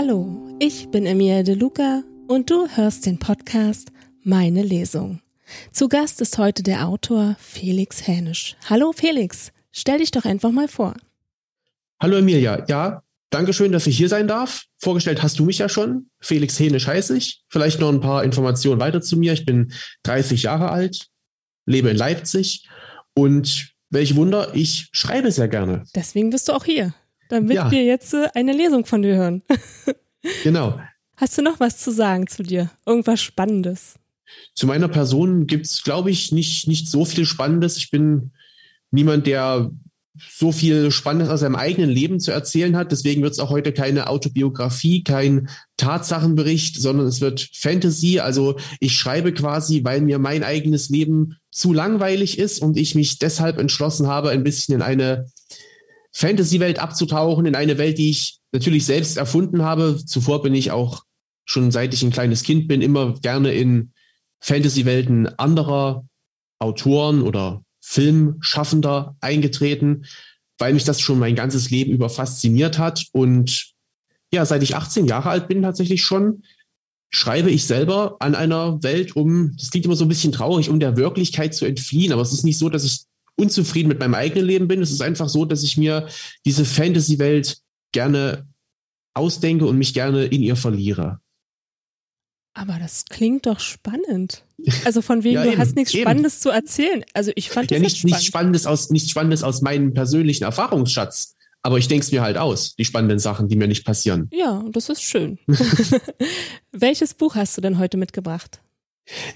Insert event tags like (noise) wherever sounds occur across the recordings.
Hallo, ich bin Emilia De Luca und du hörst den Podcast Meine Lesung. Zu Gast ist heute der Autor Felix Hänisch. Hallo Felix, stell dich doch einfach mal vor. Hallo Emilia, ja, danke schön, dass ich hier sein darf. Vorgestellt hast du mich ja schon. Felix Hänisch heiße ich. Vielleicht noch ein paar Informationen weiter zu mir. Ich bin 30 Jahre alt, lebe in Leipzig und welch Wunder, ich schreibe sehr gerne. Deswegen bist du auch hier, damit ja. wir jetzt äh, eine Lesung von dir hören. (laughs) genau. Hast du noch was zu sagen zu dir? Irgendwas Spannendes? Zu meiner Person gibt es, glaube ich, nicht, nicht so viel Spannendes. Ich bin niemand, der so viel Spannendes aus seinem eigenen Leben zu erzählen hat. Deswegen wird es auch heute keine Autobiografie, kein Tatsachenbericht, sondern es wird Fantasy. Also ich schreibe quasi, weil mir mein eigenes Leben zu langweilig ist und ich mich deshalb entschlossen habe, ein bisschen in eine Fantasy-Welt abzutauchen, in eine Welt, die ich natürlich selbst erfunden habe. Zuvor bin ich auch schon seit ich ein kleines Kind bin, immer gerne in Fantasy-Welten anderer Autoren oder Filmschaffender eingetreten, weil mich das schon mein ganzes Leben über fasziniert hat. Und ja, seit ich 18 Jahre alt bin, tatsächlich schon, schreibe ich selber an einer Welt, um, das klingt immer so ein bisschen traurig, um der Wirklichkeit zu entfliehen. Aber es ist nicht so, dass ich unzufrieden mit meinem eigenen Leben bin. Es ist einfach so, dass ich mir diese Fantasy-Welt gerne ausdenke und mich gerne in ihr verliere. Aber das klingt doch spannend. (laughs) Also von wegen, ja, du eben, hast nichts eben. Spannendes zu erzählen. Also ich fand ja das nicht, spannend. nichts Spannendes aus nichts Spannendes aus meinem persönlichen Erfahrungsschatz. Aber ich denke es mir halt aus, die spannenden Sachen, die mir nicht passieren. Ja, das ist schön. (laughs) (laughs) Welches Buch hast du denn heute mitgebracht?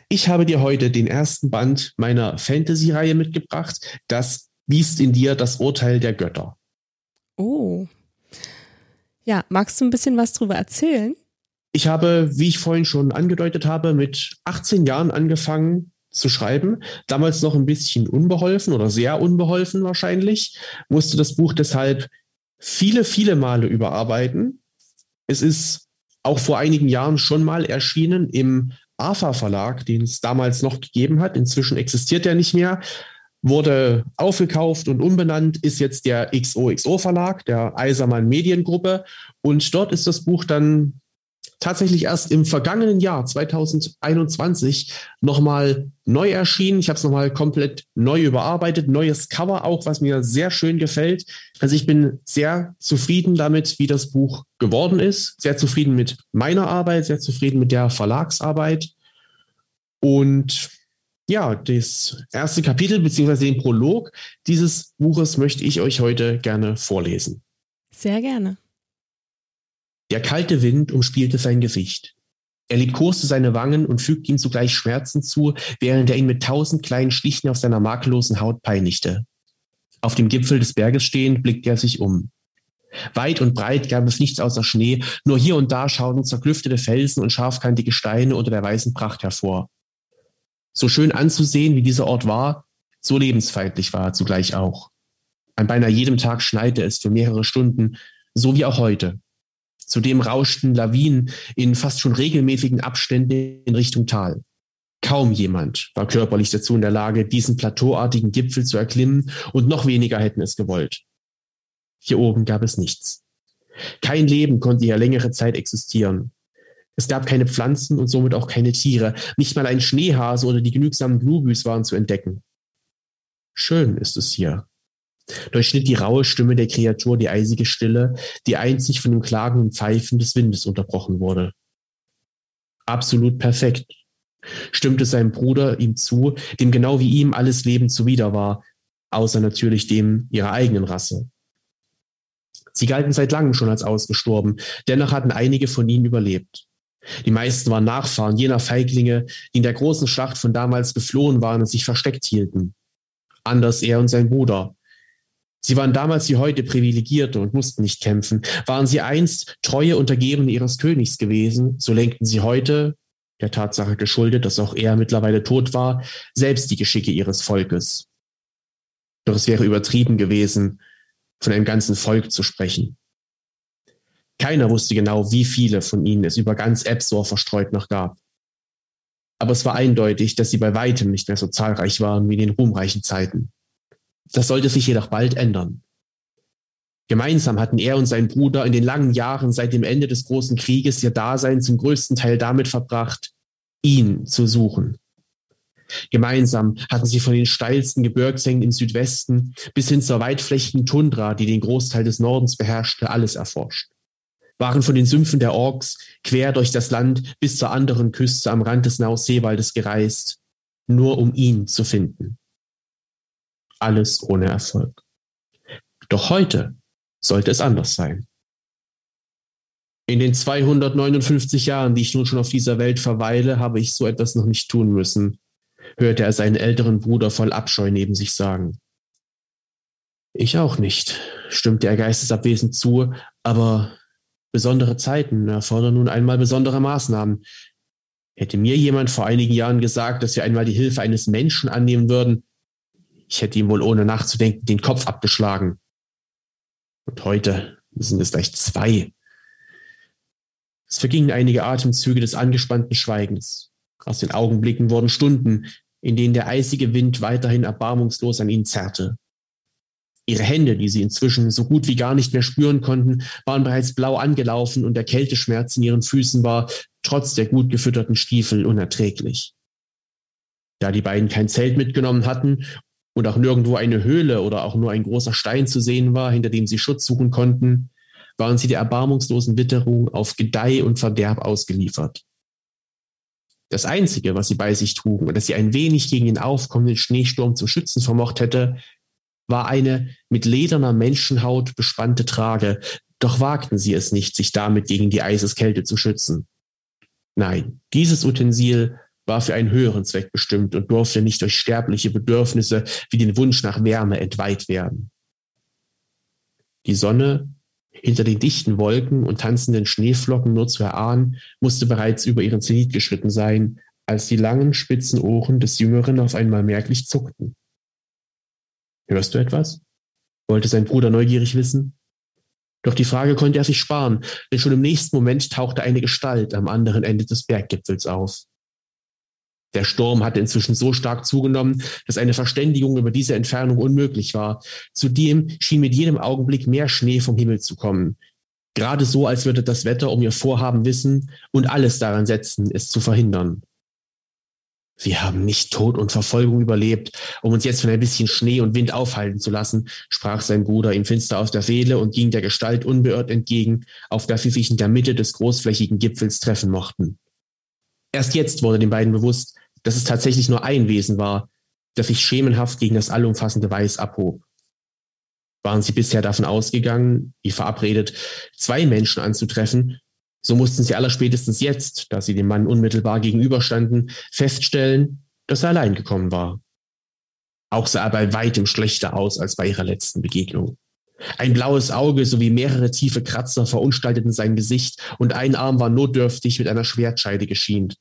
Ich habe dir heute den ersten Band meiner Fantasy-Reihe mitgebracht, das Biest in dir das Urteil der Götter. Oh. Ja, magst du ein bisschen was drüber erzählen? Ich habe, wie ich vorhin schon angedeutet habe, mit 18 Jahren angefangen zu schreiben. Damals noch ein bisschen unbeholfen oder sehr unbeholfen wahrscheinlich. Musste das Buch deshalb viele, viele Male überarbeiten. Es ist auch vor einigen Jahren schon mal erschienen im AFA Verlag, den es damals noch gegeben hat. Inzwischen existiert er nicht mehr. Wurde aufgekauft und umbenannt, ist jetzt der XOXO Verlag, der Eisermann Mediengruppe. Und dort ist das Buch dann tatsächlich erst im vergangenen Jahr 2021 nochmal neu erschienen. Ich habe es nochmal komplett neu überarbeitet, neues Cover auch, was mir sehr schön gefällt. Also ich bin sehr zufrieden damit, wie das Buch geworden ist, sehr zufrieden mit meiner Arbeit, sehr zufrieden mit der Verlagsarbeit. Und ja, das erste Kapitel beziehungsweise den Prolog dieses Buches möchte ich euch heute gerne vorlesen. Sehr gerne. Der kalte Wind umspielte sein Gesicht. Er liebkoste seine Wangen und fügte ihm zugleich Schmerzen zu, während er ihn mit tausend kleinen Stichen auf seiner makellosen Haut peinigte. Auf dem Gipfel des Berges stehend blickte er sich um. Weit und breit gab es nichts außer Schnee, nur hier und da schauten zerklüftete Felsen und scharfkantige Steine unter der weißen Pracht hervor. So schön anzusehen, wie dieser Ort war, so lebensfeindlich war er zugleich auch. An beinahe jedem Tag schneite es für mehrere Stunden, so wie auch heute. Zudem rauschten Lawinen in fast schon regelmäßigen Abständen in Richtung Tal. Kaum jemand war körperlich dazu in der Lage, diesen plateauartigen Gipfel zu erklimmen, und noch weniger hätten es gewollt. Hier oben gab es nichts. Kein Leben konnte hier längere Zeit existieren. Es gab keine Pflanzen und somit auch keine Tiere. Nicht mal ein Schneehase oder die genügsamen Bluebüs waren zu entdecken. Schön ist es hier, durchschnitt die raue Stimme der Kreatur die eisige Stille, die einzig von dem klagenden Pfeifen des Windes unterbrochen wurde. Absolut perfekt, stimmte sein Bruder ihm zu, dem genau wie ihm alles Leben zuwider war, außer natürlich dem ihrer eigenen Rasse. Sie galten seit langem schon als ausgestorben, dennoch hatten einige von ihnen überlebt. Die meisten waren Nachfahren jener Feiglinge, die in der großen Schlacht von damals geflohen waren und sich versteckt hielten. Anders er und sein Bruder, Sie waren damals wie heute Privilegierte und mussten nicht kämpfen. Waren sie einst treue Untergebene ihres Königs gewesen, so lenkten sie heute, der Tatsache geschuldet, dass auch er mittlerweile tot war, selbst die Geschicke ihres Volkes. Doch es wäre übertrieben gewesen, von einem ganzen Volk zu sprechen. Keiner wusste genau, wie viele von ihnen es über ganz Epsor verstreut noch gab. Aber es war eindeutig, dass sie bei weitem nicht mehr so zahlreich waren wie in den ruhmreichen Zeiten. Das sollte sich jedoch bald ändern. Gemeinsam hatten er und sein Bruder in den langen Jahren seit dem Ende des großen Krieges ihr Dasein zum größten Teil damit verbracht, ihn zu suchen. Gemeinsam hatten sie von den steilsten Gebirgshängen im Südwesten bis hin zur weitflächigen Tundra, die den Großteil des Nordens beherrschte, alles erforscht. Waren von den Sümpfen der Orks quer durch das Land bis zur anderen Küste am Rand des Naus-Seewaldes gereist, nur um ihn zu finden. Alles ohne Erfolg. Doch heute sollte es anders sein. In den 259 Jahren, die ich nun schon auf dieser Welt verweile, habe ich so etwas noch nicht tun müssen, hörte er seinen älteren Bruder voll Abscheu neben sich sagen. Ich auch nicht, stimmte er geistesabwesend zu, aber besondere Zeiten erfordern nun einmal besondere Maßnahmen. Hätte mir jemand vor einigen Jahren gesagt, dass wir einmal die Hilfe eines Menschen annehmen würden, ich hätte ihm wohl ohne nachzudenken den Kopf abgeschlagen. Und heute sind es gleich zwei. Es vergingen einige Atemzüge des angespannten Schweigens. Aus den Augenblicken wurden Stunden, in denen der eisige Wind weiterhin erbarmungslos an ihnen zerrte. Ihre Hände, die sie inzwischen so gut wie gar nicht mehr spüren konnten, waren bereits blau angelaufen und der Kälteschmerz in ihren Füßen war, trotz der gut gefütterten Stiefel, unerträglich. Da die beiden kein Zelt mitgenommen hatten und auch nirgendwo eine Höhle oder auch nur ein großer Stein zu sehen war, hinter dem sie Schutz suchen konnten, waren sie der erbarmungslosen Witterung auf Gedeih und Verderb ausgeliefert. Das Einzige, was sie bei sich trugen und das sie ein wenig gegen den aufkommenden Schneesturm zu schützen vermocht hätte, war eine mit lederner Menschenhaut bespannte Trage, doch wagten sie es nicht, sich damit gegen die Eiseskälte zu schützen. Nein, dieses Utensil war für einen höheren Zweck bestimmt und durfte nicht durch sterbliche Bedürfnisse wie den Wunsch nach Wärme entweiht werden. Die Sonne hinter den dichten Wolken und tanzenden Schneeflocken nur zu erahnen, musste bereits über ihren Zenit geschritten sein, als die langen, spitzen Ohren des Jüngeren auf einmal merklich zuckten. Hörst du etwas? wollte sein Bruder neugierig wissen. Doch die Frage konnte er sich sparen, denn schon im nächsten Moment tauchte eine Gestalt am anderen Ende des Berggipfels auf. Der Sturm hatte inzwischen so stark zugenommen, dass eine Verständigung über diese Entfernung unmöglich war. Zudem schien mit jedem Augenblick mehr Schnee vom Himmel zu kommen. Gerade so, als würde das Wetter um ihr Vorhaben wissen und alles daran setzen, es zu verhindern. Wir haben nicht Tod und Verfolgung überlebt, um uns jetzt von ein bisschen Schnee und Wind aufhalten zu lassen, sprach sein Bruder ihm finster aus der Seele und ging der Gestalt unbeirrt entgegen, auf der sie sich in der Mitte des großflächigen Gipfels treffen mochten. Erst jetzt wurde den beiden bewusst, dass es tatsächlich nur ein Wesen war, das sich schemenhaft gegen das allumfassende Weiß abhob. Waren sie bisher davon ausgegangen, wie verabredet, zwei Menschen anzutreffen, so mussten sie allerspätestens jetzt, da sie dem Mann unmittelbar gegenüberstanden, feststellen, dass er allein gekommen war. Auch sah er bei weitem schlechter aus als bei ihrer letzten Begegnung. Ein blaues Auge sowie mehrere tiefe Kratzer verunstalteten sein Gesicht und ein Arm war notdürftig mit einer Schwertscheide geschient.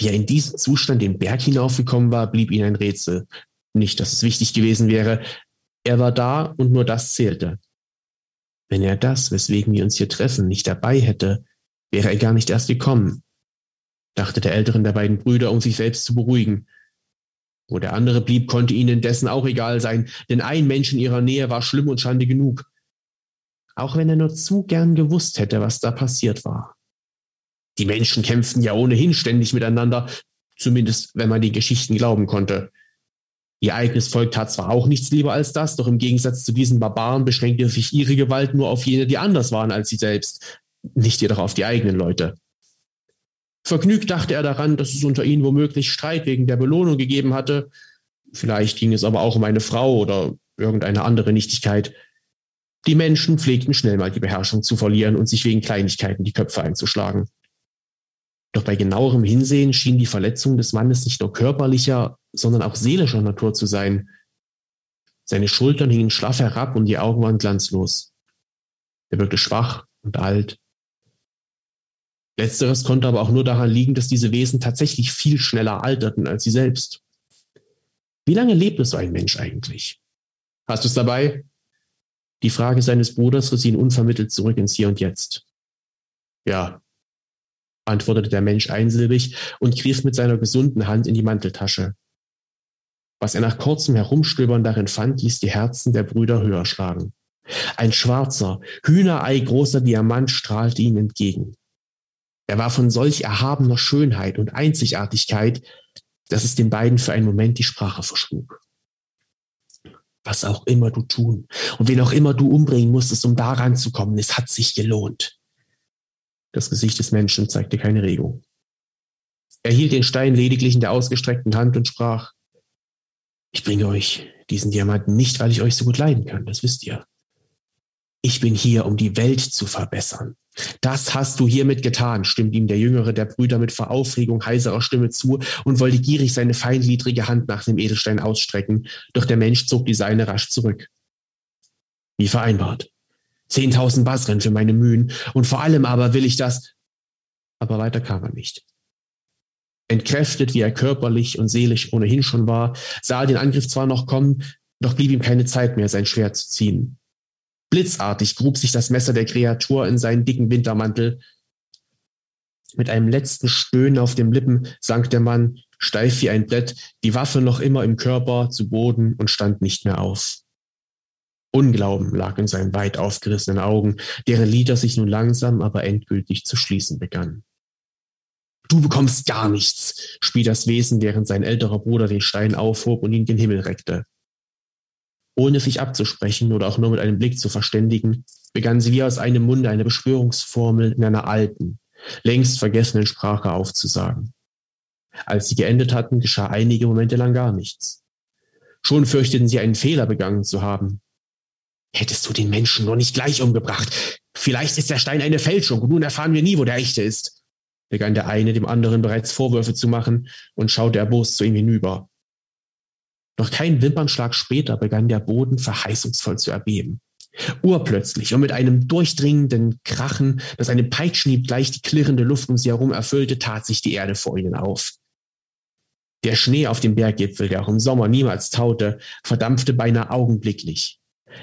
Wie er in diesem Zustand den Berg hinaufgekommen war, blieb ihnen ein Rätsel. Nicht, dass es wichtig gewesen wäre. Er war da und nur das zählte. Wenn er das, weswegen wir uns hier treffen, nicht dabei hätte, wäre er gar nicht erst gekommen, dachte der älteren der beiden Brüder, um sich selbst zu beruhigen. Wo der andere blieb, konnte ihnen indessen auch egal sein, denn ein Mensch in ihrer Nähe war schlimm und Schande genug. Auch wenn er nur zu gern gewusst hätte, was da passiert war. Die Menschen kämpften ja ohnehin ständig miteinander, zumindest wenn man den Geschichten glauben konnte. Ihr eigenes Volk tat zwar auch nichts lieber als das, doch im Gegensatz zu diesen Barbaren beschränkte sich ihre Gewalt nur auf jene, die anders waren als sie selbst, nicht jedoch auf die eigenen Leute. Vergnügt dachte er daran, dass es unter ihnen womöglich Streit wegen der Belohnung gegeben hatte. Vielleicht ging es aber auch um eine Frau oder irgendeine andere Nichtigkeit. Die Menschen pflegten schnell mal die Beherrschung zu verlieren und sich wegen Kleinigkeiten die Köpfe einzuschlagen. Doch bei genauerem Hinsehen schien die Verletzung des Mannes nicht nur körperlicher, sondern auch seelischer Natur zu sein. Seine Schultern hingen schlaff herab und die Augen waren glanzlos. Er wirkte schwach und alt. Letzteres konnte aber auch nur daran liegen, dass diese Wesen tatsächlich viel schneller alterten als sie selbst. Wie lange lebt so ein Mensch eigentlich? Hast du es dabei? Die Frage seines Bruders riss ihn unvermittelt zurück ins Hier und Jetzt. Ja, antwortete der Mensch einsilbig und griff mit seiner gesunden Hand in die Manteltasche. Was er nach kurzem Herumstöbern darin fand, ließ die Herzen der Brüder höher schlagen. Ein schwarzer, Hühnerei großer Diamant strahlte ihm entgegen. Er war von solch erhabener Schönheit und Einzigartigkeit, dass es den beiden für einen Moment die Sprache verschlug. Was auch immer du tun und wen auch immer du umbringen musstest, um daran zu kommen, es hat sich gelohnt. Das Gesicht des Menschen zeigte keine Regung. Er hielt den Stein lediglich in der ausgestreckten Hand und sprach, ich bringe euch diesen Diamanten nicht, weil ich euch so gut leiden kann, das wisst ihr. Ich bin hier, um die Welt zu verbessern. Das hast du hiermit getan, stimmt ihm der jüngere der Brüder mit vor Aufregung heiserer Stimme zu und wollte gierig seine feingliedrige Hand nach dem Edelstein ausstrecken, doch der Mensch zog die seine rasch zurück. Wie vereinbart. Zehntausend Basren für meine Mühen und vor allem aber will ich das. Aber weiter kam er nicht. Entkräftet, wie er körperlich und seelisch ohnehin schon war, sah er den Angriff zwar noch kommen, doch blieb ihm keine Zeit mehr, sein Schwert zu ziehen. Blitzartig grub sich das Messer der Kreatur in seinen dicken Wintermantel. Mit einem letzten Stöhnen auf den Lippen sank der Mann, steif wie ein Brett, die Waffe noch immer im Körper, zu Boden und stand nicht mehr auf. Unglauben lag in seinen weit aufgerissenen Augen, deren Lider sich nun langsam, aber endgültig zu schließen begannen. Du bekommst gar nichts, spie das Wesen, während sein älterer Bruder den Stein aufhob und ihn gen Himmel reckte. Ohne sich abzusprechen oder auch nur mit einem Blick zu verständigen, begann sie wie aus einem Munde eine Beschwörungsformel in einer alten, längst vergessenen Sprache aufzusagen. Als sie geendet hatten, geschah einige Momente lang gar nichts. Schon fürchteten sie einen Fehler begangen zu haben. Hättest du den Menschen nur nicht gleich umgebracht. Vielleicht ist der Stein eine Fälschung und nun erfahren wir nie, wo der echte ist. Begann der eine dem anderen bereits Vorwürfe zu machen und schaute erbost zu ihm hinüber. Doch kein Wimpernschlag später begann der Boden verheißungsvoll zu erbeben. Urplötzlich und mit einem durchdringenden Krachen, das einem Peitschenhieb gleich die klirrende Luft um sie herum erfüllte, tat sich die Erde vor ihnen auf. Der Schnee auf dem Berggipfel, der auch im Sommer niemals taute, verdampfte beinahe augenblicklich.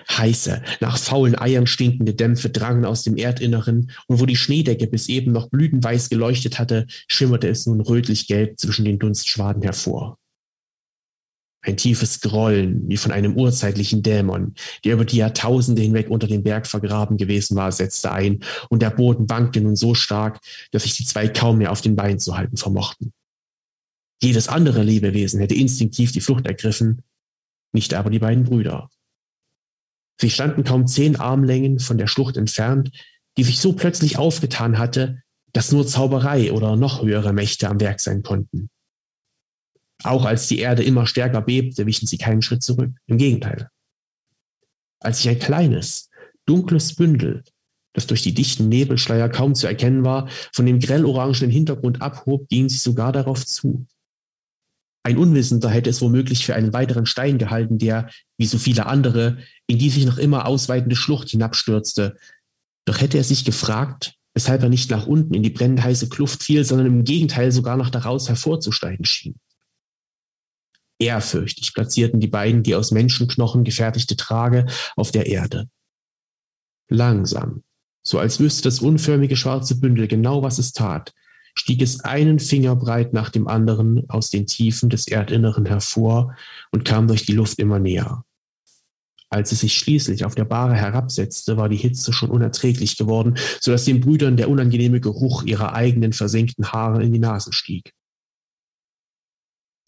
Heiße, nach faulen Eiern stinkende Dämpfe drangen aus dem Erdinneren, und wo die Schneedecke bis eben noch blütenweiß geleuchtet hatte, schimmerte es nun rötlich-gelb zwischen den Dunstschwaden hervor. Ein tiefes Grollen, wie von einem urzeitlichen Dämon, der über die Jahrtausende hinweg unter dem Berg vergraben gewesen war, setzte ein, und der Boden wankte nun so stark, dass sich die zwei kaum mehr auf den Beinen zu halten vermochten. Jedes andere Lebewesen hätte instinktiv die Flucht ergriffen, nicht aber die beiden Brüder. Sie standen kaum zehn Armlängen von der Schlucht entfernt, die sich so plötzlich aufgetan hatte, dass nur Zauberei oder noch höhere Mächte am Werk sein konnten. Auch als die Erde immer stärker bebte, wichen sie keinen Schritt zurück. Im Gegenteil. Als sich ein kleines, dunkles Bündel, das durch die dichten Nebelschleier kaum zu erkennen war, von dem grellorangenen Hintergrund abhob, gingen sie sogar darauf zu. Ein Unwissender hätte es womöglich für einen weiteren Stein gehalten, der, wie so viele andere, in die sich noch immer ausweitende Schlucht hinabstürzte. Doch hätte er sich gefragt, weshalb er nicht nach unten in die brennend heiße Kluft fiel, sondern im Gegenteil sogar noch daraus hervorzusteigen schien. Ehrfürchtig platzierten die beiden die aus Menschenknochen gefertigte Trage auf der Erde. Langsam, so als wüsste das unförmige schwarze Bündel genau, was es tat, stieg es einen Finger breit nach dem anderen aus den Tiefen des Erdinneren hervor und kam durch die Luft immer näher. Als es sich schließlich auf der Bahre herabsetzte, war die Hitze schon unerträglich geworden, so dass den Brüdern der unangenehme Geruch ihrer eigenen versenkten Haare in die Nase stieg.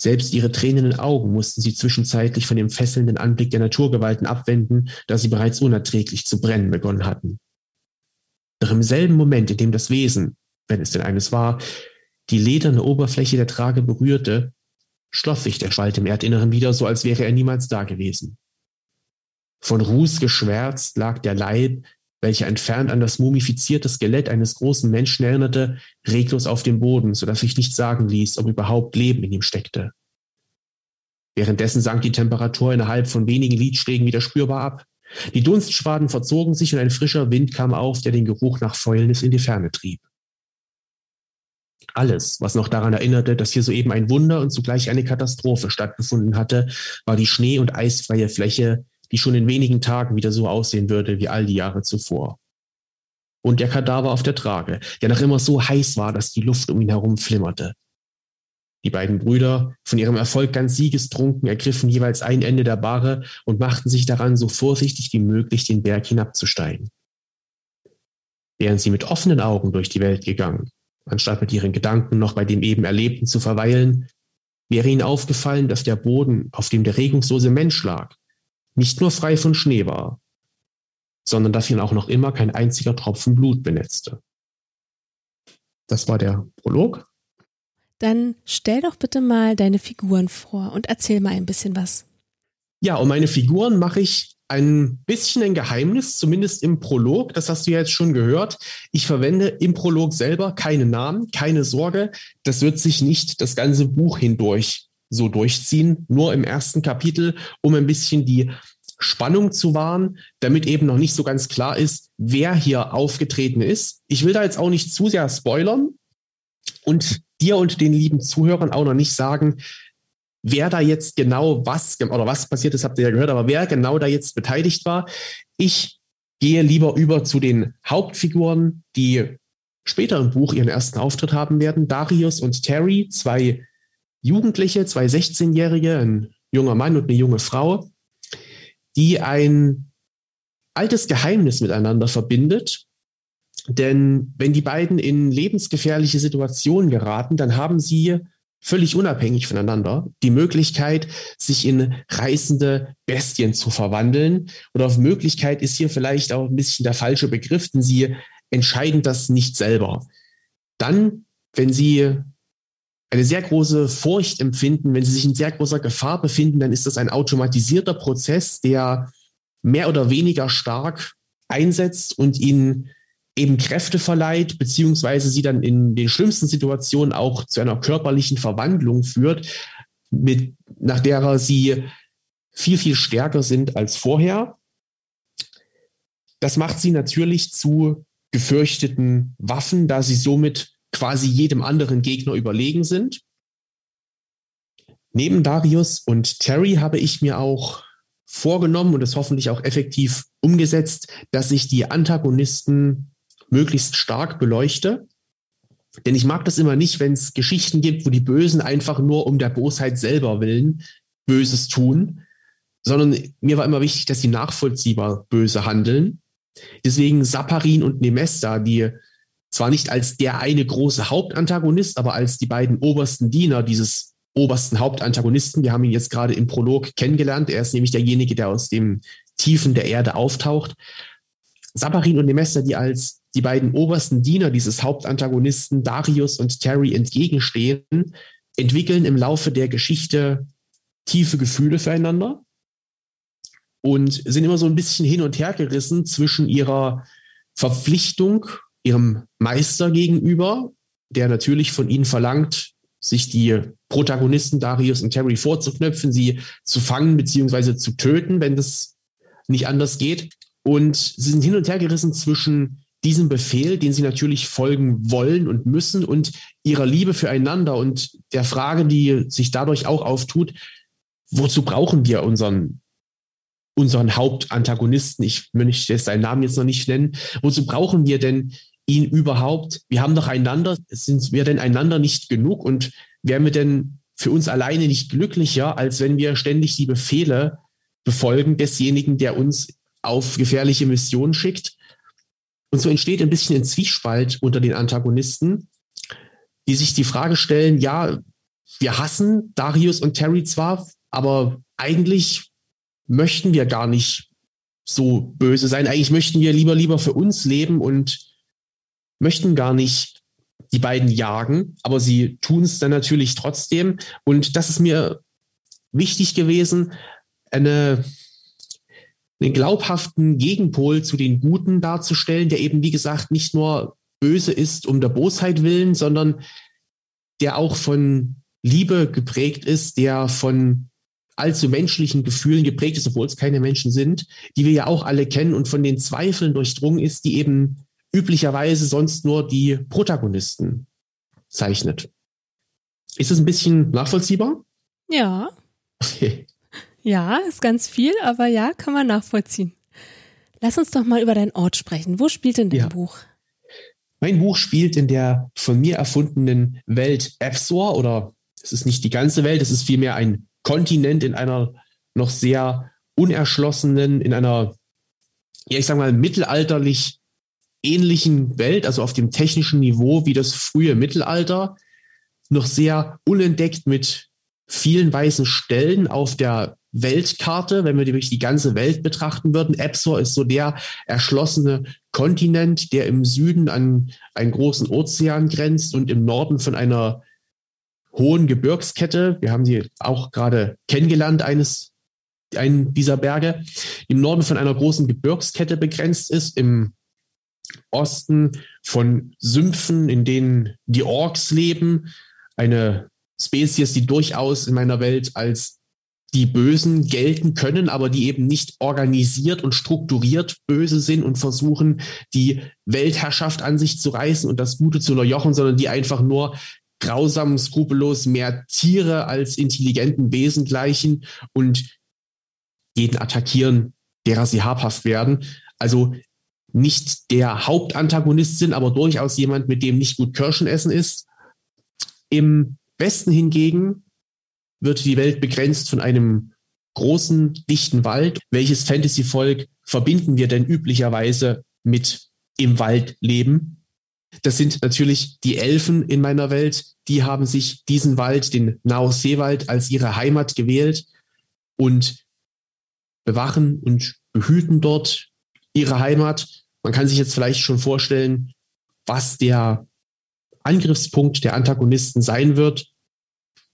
Selbst ihre tränenden Augen mussten sie zwischenzeitlich von dem fesselnden Anblick der Naturgewalten abwenden, da sie bereits unerträglich zu brennen begonnen hatten. Doch im selben Moment, in dem das Wesen, wenn es denn eines war, die lederne Oberfläche der Trage berührte, schloss sich der Spalt im Erdinneren wieder, so als wäre er niemals da gewesen. Von Ruß geschwärzt lag der Leib, welcher entfernt an das mumifizierte Skelett eines großen Menschen erinnerte, reglos auf dem Boden, so dass sich nicht sagen ließ, ob überhaupt Leben in ihm steckte. Währenddessen sank die Temperatur innerhalb von wenigen Lidschlägen wieder spürbar ab. Die Dunstschwaden verzogen sich und ein frischer Wind kam auf, der den Geruch nach Fäulnis in die Ferne trieb. Alles, was noch daran erinnerte, dass hier soeben ein Wunder und zugleich eine Katastrophe stattgefunden hatte, war die schnee- und eisfreie Fläche, die schon in wenigen Tagen wieder so aussehen würde wie all die Jahre zuvor. Und der Kadaver auf der Trage, der noch immer so heiß war, dass die Luft um ihn herum flimmerte. Die beiden Brüder, von ihrem Erfolg ganz siegestrunken, ergriffen jeweils ein Ende der Barre und machten sich daran, so vorsichtig wie möglich den Berg hinabzusteigen. Wären sie mit offenen Augen durch die Welt gegangen, anstatt mit ihren Gedanken noch bei dem eben Erlebten zu verweilen, wäre ihnen aufgefallen, dass der Boden, auf dem der regungslose Mensch lag, nicht nur frei von Schnee war, sondern dass ihn auch noch immer kein einziger Tropfen Blut benetzte. Das war der Prolog. Dann stell doch bitte mal deine Figuren vor und erzähl mal ein bisschen was. Ja, um meine Figuren mache ich ein bisschen ein Geheimnis, zumindest im Prolog. Das hast du ja jetzt schon gehört. Ich verwende im Prolog selber keine Namen, keine Sorge. Das wird sich nicht das ganze Buch hindurch so durchziehen, nur im ersten Kapitel, um ein bisschen die Spannung zu wahren, damit eben noch nicht so ganz klar ist, wer hier aufgetreten ist. Ich will da jetzt auch nicht zu sehr spoilern und dir und den lieben Zuhörern auch noch nicht sagen, wer da jetzt genau was oder was passiert ist, habt ihr ja gehört, aber wer genau da jetzt beteiligt war. Ich gehe lieber über zu den Hauptfiguren, die später im Buch ihren ersten Auftritt haben werden. Darius und Terry, zwei Jugendliche, zwei 16-Jährige, ein junger Mann und eine junge Frau, die ein altes Geheimnis miteinander verbindet. Denn wenn die beiden in lebensgefährliche Situationen geraten, dann haben sie völlig unabhängig voneinander die Möglichkeit, sich in reißende Bestien zu verwandeln. Oder auf Möglichkeit ist hier vielleicht auch ein bisschen der falsche Begriff, denn sie entscheiden das nicht selber. Dann, wenn sie eine sehr große Furcht empfinden, wenn sie sich in sehr großer Gefahr befinden, dann ist das ein automatisierter Prozess, der mehr oder weniger stark einsetzt und ihnen eben Kräfte verleiht, beziehungsweise sie dann in den schlimmsten Situationen auch zu einer körperlichen Verwandlung führt, mit, nach derer sie viel, viel stärker sind als vorher. Das macht sie natürlich zu gefürchteten Waffen, da sie somit quasi jedem anderen Gegner überlegen sind. Neben Darius und Terry habe ich mir auch vorgenommen und es hoffentlich auch effektiv umgesetzt, dass ich die Antagonisten möglichst stark beleuchte. Denn ich mag das immer nicht, wenn es Geschichten gibt, wo die Bösen einfach nur um der Bosheit selber willen Böses tun, sondern mir war immer wichtig, dass sie nachvollziehbar böse handeln. Deswegen Saparin und Nemesta, die zwar nicht als der eine große Hauptantagonist, aber als die beiden obersten Diener dieses obersten Hauptantagonisten. Wir haben ihn jetzt gerade im Prolog kennengelernt. Er ist nämlich derjenige, der aus dem Tiefen der Erde auftaucht. Saparin und Nemester, die als die beiden obersten Diener dieses Hauptantagonisten Darius und Terry entgegenstehen, entwickeln im Laufe der Geschichte tiefe Gefühle füreinander und sind immer so ein bisschen hin und her gerissen zwischen ihrer Verpflichtung ihrem Meister gegenüber, der natürlich von ihnen verlangt, sich die Protagonisten Darius und Terry vorzuknöpfen, sie zu fangen bzw. zu töten, wenn das nicht anders geht. Und sie sind hin und her gerissen zwischen diesem Befehl, den sie natürlich folgen wollen und müssen, und ihrer Liebe füreinander und der Frage, die sich dadurch auch auftut, wozu brauchen wir unseren, unseren Hauptantagonisten? Ich möchte seinen Namen jetzt noch nicht nennen. Wozu brauchen wir denn ihn überhaupt? Wir haben doch einander, sind wir denn einander nicht genug und wären wir denn für uns alleine nicht glücklicher, als wenn wir ständig die Befehle befolgen desjenigen, der uns auf gefährliche Missionen schickt? Und so entsteht ein bisschen ein Zwiespalt unter den Antagonisten, die sich die Frage stellen, ja, wir hassen Darius und Terry zwar, aber eigentlich möchten wir gar nicht so böse sein. Eigentlich möchten wir lieber lieber für uns leben und möchten gar nicht die beiden jagen, aber sie tun es dann natürlich trotzdem. Und das ist mir wichtig gewesen, eine, einen glaubhaften Gegenpol zu den Guten darzustellen, der eben, wie gesagt, nicht nur böse ist um der Bosheit willen, sondern der auch von Liebe geprägt ist, der von allzu menschlichen Gefühlen geprägt ist, obwohl es keine Menschen sind, die wir ja auch alle kennen und von den Zweifeln durchdrungen ist, die eben üblicherweise sonst nur die Protagonisten zeichnet. Ist es ein bisschen nachvollziehbar? Ja. Okay. Ja, ist ganz viel, aber ja, kann man nachvollziehen. Lass uns doch mal über deinen Ort sprechen. Wo spielt denn dein ja. Buch? Mein Buch spielt in der von mir erfundenen Welt Epsor oder Es ist nicht die ganze Welt, es ist vielmehr ein Kontinent in einer noch sehr unerschlossenen, in einer, ja, ich sag mal, mittelalterlich ähnlichen Welt, also auf dem technischen Niveau wie das frühe Mittelalter, noch sehr unentdeckt mit vielen weißen Stellen auf der Weltkarte, wenn wir wirklich die ganze Welt betrachten würden. Epsor ist so der erschlossene Kontinent, der im Süden an einen großen Ozean grenzt und im Norden von einer hohen Gebirgskette. Wir haben sie auch gerade kennengelernt, eines einen dieser Berge, im Norden von einer großen Gebirgskette begrenzt ist, im Osten von Sümpfen, in denen die Orks leben, eine Spezies, die durchaus in meiner Welt als die Bösen gelten können, aber die eben nicht organisiert und strukturiert böse sind und versuchen, die Weltherrschaft an sich zu reißen und das Gute zu unterjochen, sondern die einfach nur grausam, skrupellos mehr Tiere als intelligenten Wesen gleichen und jeden attackieren, derer sie habhaft werden. Also nicht der Hauptantagonist sind, aber durchaus jemand, mit dem nicht gut Kirschen essen ist. Im Westen hingegen wird die Welt begrenzt von einem großen, dichten Wald. Welches Fantasy-Volk verbinden wir denn üblicherweise mit im Wald leben? Das sind natürlich die Elfen in meiner Welt. Die haben sich diesen Wald, den Naos-Seewald, als ihre Heimat gewählt und bewachen und behüten dort ihre Heimat. Man kann sich jetzt vielleicht schon vorstellen, was der Angriffspunkt der Antagonisten sein wird.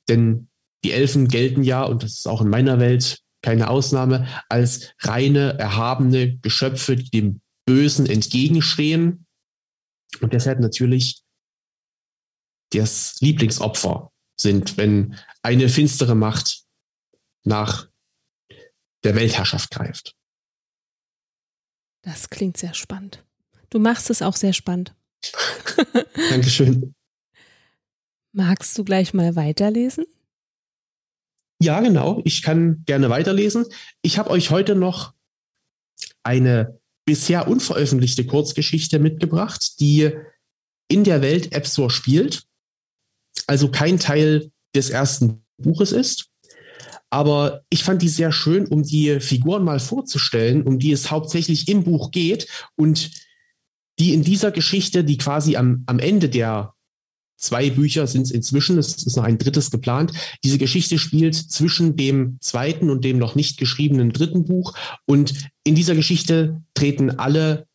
Denn die Elfen gelten ja, und das ist auch in meiner Welt keine Ausnahme, als reine, erhabene Geschöpfe, die dem Bösen entgegenstehen und deshalb natürlich das Lieblingsopfer sind, wenn eine finstere Macht nach der Weltherrschaft greift. Das klingt sehr spannend. Du machst es auch sehr spannend. (laughs) Dankeschön. Magst du gleich mal weiterlesen? Ja, genau. Ich kann gerne weiterlesen. Ich habe euch heute noch eine bisher unveröffentlichte Kurzgeschichte mitgebracht, die in der Welt App Store spielt. Also kein Teil des ersten Buches ist. Aber ich fand die sehr schön, um die Figuren mal vorzustellen, um die es hauptsächlich im Buch geht und die in dieser Geschichte, die quasi am, am Ende der Zwei Bücher sind es inzwischen, es ist noch ein drittes geplant. Diese Geschichte spielt zwischen dem zweiten und dem noch nicht geschriebenen dritten Buch. Und in dieser Geschichte treten alle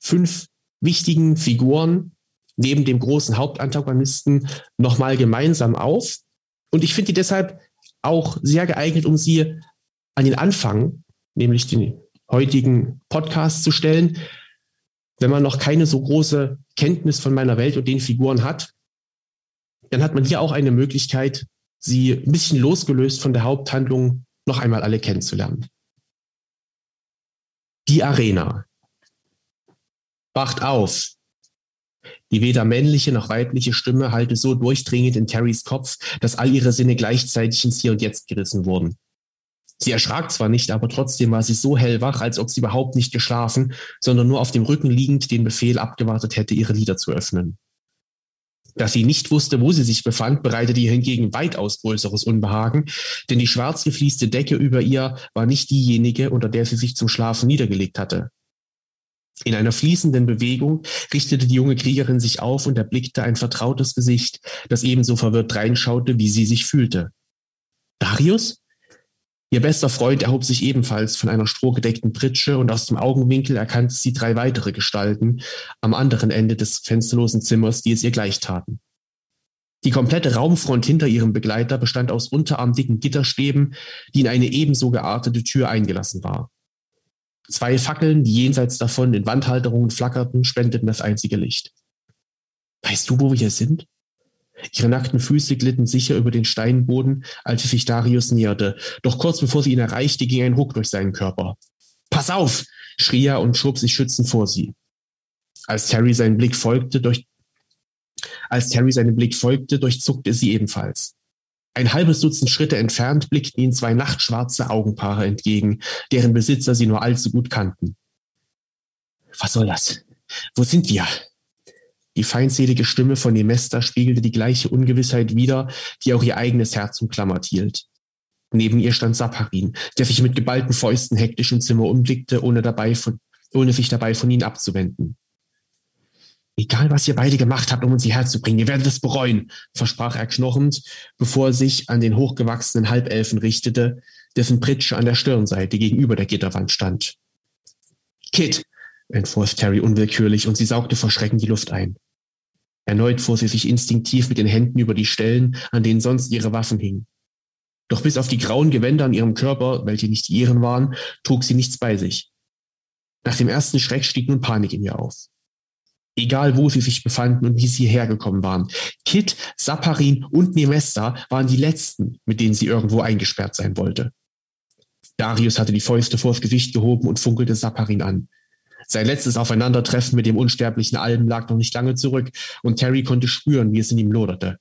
fünf wichtigen Figuren neben dem großen Hauptantagonisten nochmal gemeinsam auf. Und ich finde die deshalb auch sehr geeignet, um sie an den Anfang, nämlich den heutigen Podcast zu stellen, wenn man noch keine so große Kenntnis von meiner Welt und den Figuren hat, dann hat man hier auch eine Möglichkeit, sie ein bisschen losgelöst von der Haupthandlung noch einmal alle kennenzulernen. Die Arena. Wacht auf! Die weder männliche noch weibliche Stimme hallte so durchdringend in Terrys Kopf, dass all ihre Sinne gleichzeitig ins Hier und Jetzt gerissen wurden. Sie erschrak zwar nicht, aber trotzdem war sie so hellwach, als ob sie überhaupt nicht geschlafen, sondern nur auf dem Rücken liegend den Befehl abgewartet hätte, ihre Lider zu öffnen. Dass sie nicht wusste, wo sie sich befand, bereitete ihr hingegen weitaus größeres Unbehagen, denn die schwarz gefließte Decke über ihr war nicht diejenige, unter der sie sich zum Schlafen niedergelegt hatte. In einer fließenden Bewegung richtete die junge Kriegerin sich auf und erblickte ein vertrautes Gesicht, das ebenso verwirrt reinschaute, wie sie sich fühlte. Darius? Ihr bester Freund erhob sich ebenfalls von einer strohgedeckten Pritsche und aus dem Augenwinkel erkannte sie drei weitere Gestalten am anderen Ende des fensterlosen Zimmers, die es ihr gleich taten. Die komplette Raumfront hinter ihrem Begleiter bestand aus unterarmdicken Gitterstäben, die in eine ebenso geartete Tür eingelassen war. Zwei Fackeln, die jenseits davon in Wandhalterungen flackerten, spendeten das einzige Licht. Weißt du, wo wir hier sind? Ihre nackten Füße glitten sicher über den Steinboden, als sie sich Darius näherte. Doch kurz bevor sie ihn erreichte, ging ein Ruck durch seinen Körper. Pass auf! schrie er und schob sich schützend vor sie. Als Terry seinen Blick folgte, durch, als Terry seinen Blick folgte, durchzuckte sie ebenfalls. Ein halbes Dutzend Schritte entfernt blickten ihnen zwei nachtschwarze Augenpaare entgegen, deren Besitzer sie nur allzu gut kannten. Was soll das? Wo sind wir? Die feindselige Stimme von Nemesta spiegelte die gleiche Ungewissheit wider, die auch ihr eigenes Herz umklammert hielt. Neben ihr stand Saparin, der sich mit geballten Fäusten hektisch im Zimmer umblickte, ohne, dabei von, ohne sich dabei von ihnen abzuwenden. Egal, was ihr beide gemacht habt, um uns hierher zu bringen, ihr werdet es bereuen, versprach er knurrend, bevor er sich an den hochgewachsenen Halbelfen richtete, dessen Pritsche an der Stirnseite gegenüber der Gitterwand stand. Kit, entfuhr Terry unwillkürlich und sie saugte vor Schrecken die Luft ein. Erneut fuhr sie sich instinktiv mit den Händen über die Stellen, an denen sonst ihre Waffen hingen. Doch bis auf die grauen Gewänder an ihrem Körper, welche nicht die ihren waren, trug sie nichts bei sich. Nach dem ersten Schreck stieg nun Panik in ihr auf. Egal wo sie sich befanden und wie sie hergekommen waren. Kit, Saparin und Nemesta waren die letzten, mit denen sie irgendwo eingesperrt sein wollte. Darius hatte die Fäuste vors Gesicht gehoben und funkelte Saparin an. Sein letztes Aufeinandertreffen mit dem unsterblichen Alben lag noch nicht lange zurück, und Terry konnte spüren, wie es in ihm loderte.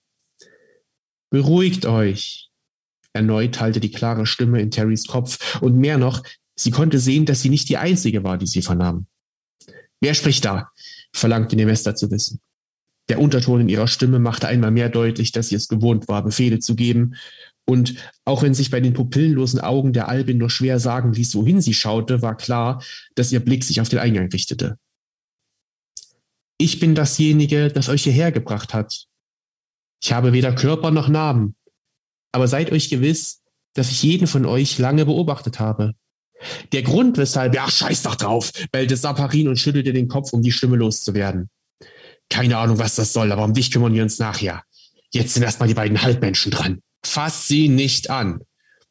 Beruhigt euch. Erneut hallte die klare Stimme in Terrys Kopf, und mehr noch, sie konnte sehen, dass sie nicht die Einzige war, die sie vernahm. Wer spricht da? verlangte Nemesta zu wissen. Der Unterton in ihrer Stimme machte einmal mehr deutlich, dass sie es gewohnt war, Befehle zu geben, und auch wenn sich bei den pupillenlosen Augen der Albin nur schwer sagen ließ, wohin sie schaute, war klar, dass ihr Blick sich auf den Eingang richtete. Ich bin dasjenige, das euch hierher gebracht hat. Ich habe weder Körper noch Namen, aber seid euch gewiss, dass ich jeden von euch lange beobachtet habe. Der Grund, weshalb, ja, scheiß doch drauf, bellte Saparin und schüttelte den Kopf, um die Stimme loszuwerden. Keine Ahnung, was das soll, aber um dich kümmern wir uns nachher. Jetzt sind erstmal die beiden Halbmenschen dran. Fass sie nicht an.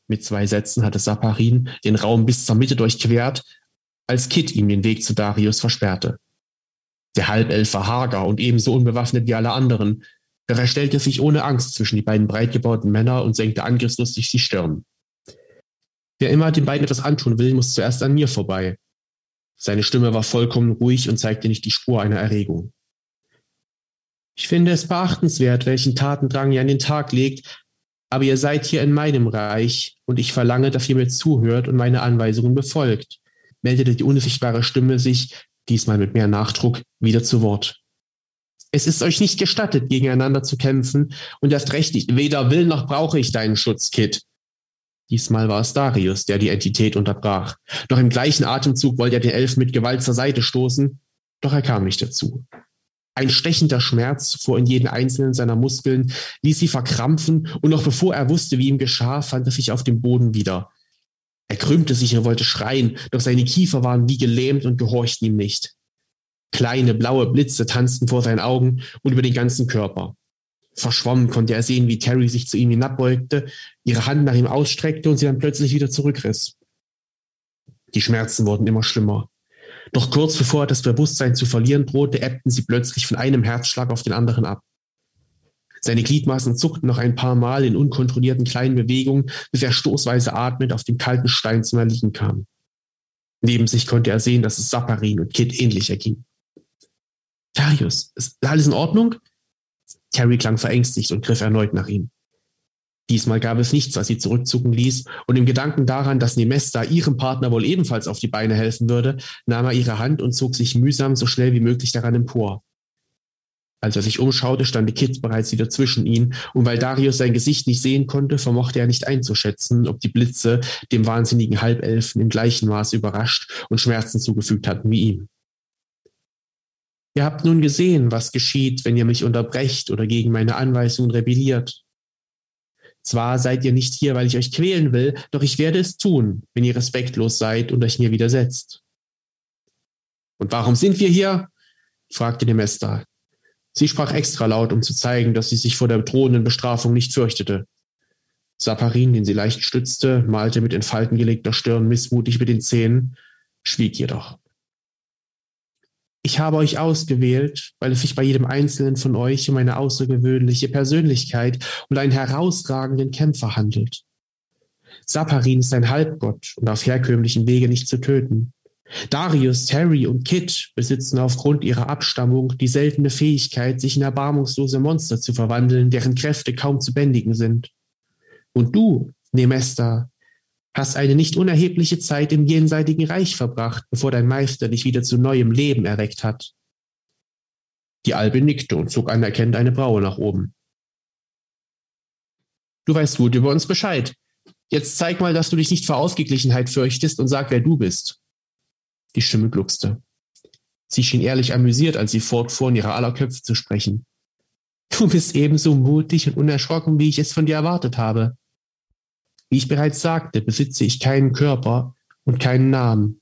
Mit zwei Sätzen hatte Saparin den Raum bis zur Mitte durchquert, als Kit ihm den Weg zu Darius versperrte. Der Halbelf war hager und ebenso unbewaffnet wie alle anderen, doch er stellte sich ohne Angst zwischen die beiden breit gebauten Männer und senkte angriffslustig die Stirn. Wer immer den beiden etwas antun will, muss zuerst an mir vorbei. Seine Stimme war vollkommen ruhig und zeigte nicht die Spur einer Erregung. Ich finde es beachtenswert, welchen Tatendrang ihr an den Tag legt, aber ihr seid hier in meinem Reich und ich verlange, dass ihr mir zuhört und meine Anweisungen befolgt, meldete die unsichtbare Stimme sich, diesmal mit mehr Nachdruck, wieder zu Wort. Es ist euch nicht gestattet, gegeneinander zu kämpfen und erst recht nicht. Weder will noch brauche ich deinen Schutz, Kit. Diesmal war es Darius, der die Entität unterbrach. Doch im gleichen Atemzug wollte er den Elf mit Gewalt zur Seite stoßen, doch er kam nicht dazu. Ein stechender Schmerz fuhr in jeden einzelnen seiner Muskeln, ließ sie verkrampfen, und noch bevor er wusste, wie ihm geschah, fand er sich auf dem Boden wieder. Er krümmte sich und wollte schreien, doch seine Kiefer waren wie gelähmt und gehorchten ihm nicht. Kleine blaue Blitze tanzten vor seinen Augen und über den ganzen Körper. Verschwommen konnte er sehen, wie Terry sich zu ihm hinabbeugte, ihre Hand nach ihm ausstreckte und sie dann plötzlich wieder zurückriss. Die Schmerzen wurden immer schlimmer. Doch kurz bevor er das Bewusstsein zu verlieren drohte, ebbten sie plötzlich von einem Herzschlag auf den anderen ab. Seine Gliedmaßen zuckten noch ein paar Mal in unkontrollierten kleinen Bewegungen, bis er stoßweise atmend auf dem kalten Stein zum Erliegen kam. Neben sich konnte er sehen, dass es Sapparin und Kit ähnlich erging. Darius, ist alles in Ordnung? Terry klang verängstigt und griff erneut nach ihm. Diesmal gab es nichts, was sie zurückzucken ließ, und im Gedanken daran, dass Nemesta ihrem Partner wohl ebenfalls auf die Beine helfen würde, nahm er ihre Hand und zog sich mühsam so schnell wie möglich daran empor. Als er sich umschaute, stand Kit bereits wieder zwischen ihnen, und weil Darius sein Gesicht nicht sehen konnte, vermochte er nicht einzuschätzen, ob die Blitze dem wahnsinnigen Halbelfen im gleichen Maß überrascht und Schmerzen zugefügt hatten wie ihm. Ihr habt nun gesehen, was geschieht, wenn ihr mich unterbrecht oder gegen meine Anweisungen rebelliert. Zwar seid ihr nicht hier, weil ich euch quälen will, doch ich werde es tun, wenn ihr respektlos seid und euch mir widersetzt. Und warum sind wir hier? fragte Nemesta. Sie sprach extra laut, um zu zeigen, dass sie sich vor der drohenden Bestrafung nicht fürchtete. Saparin, den sie leicht stützte, malte mit in Falten gelegter Stirn missmutig mit den Zähnen, schwieg jedoch. Ich habe euch ausgewählt, weil es sich bei jedem einzelnen von euch um eine außergewöhnliche Persönlichkeit und einen herausragenden Kämpfer handelt. Saparin ist ein Halbgott und auf herkömmlichen Wege nicht zu töten. Darius, Terry und Kit besitzen aufgrund ihrer Abstammung die seltene Fähigkeit, sich in erbarmungslose Monster zu verwandeln, deren Kräfte kaum zu bändigen sind. Und du, Nemesta, hast eine nicht unerhebliche Zeit im jenseitigen Reich verbracht, bevor dein Meister dich wieder zu neuem Leben erweckt hat. Die Albe nickte und zog anerkennend eine Braue nach oben. Du weißt gut über uns Bescheid. Jetzt zeig mal, dass du dich nicht vor Ausgeglichenheit fürchtest und sag, wer du bist. Die Stimme gluckste. Sie schien ehrlich amüsiert, als sie fortfuhr, in ihrer aller Köpfe zu sprechen. Du bist ebenso mutig und unerschrocken, wie ich es von dir erwartet habe. Wie ich bereits sagte, besitze ich keinen Körper und keinen Namen.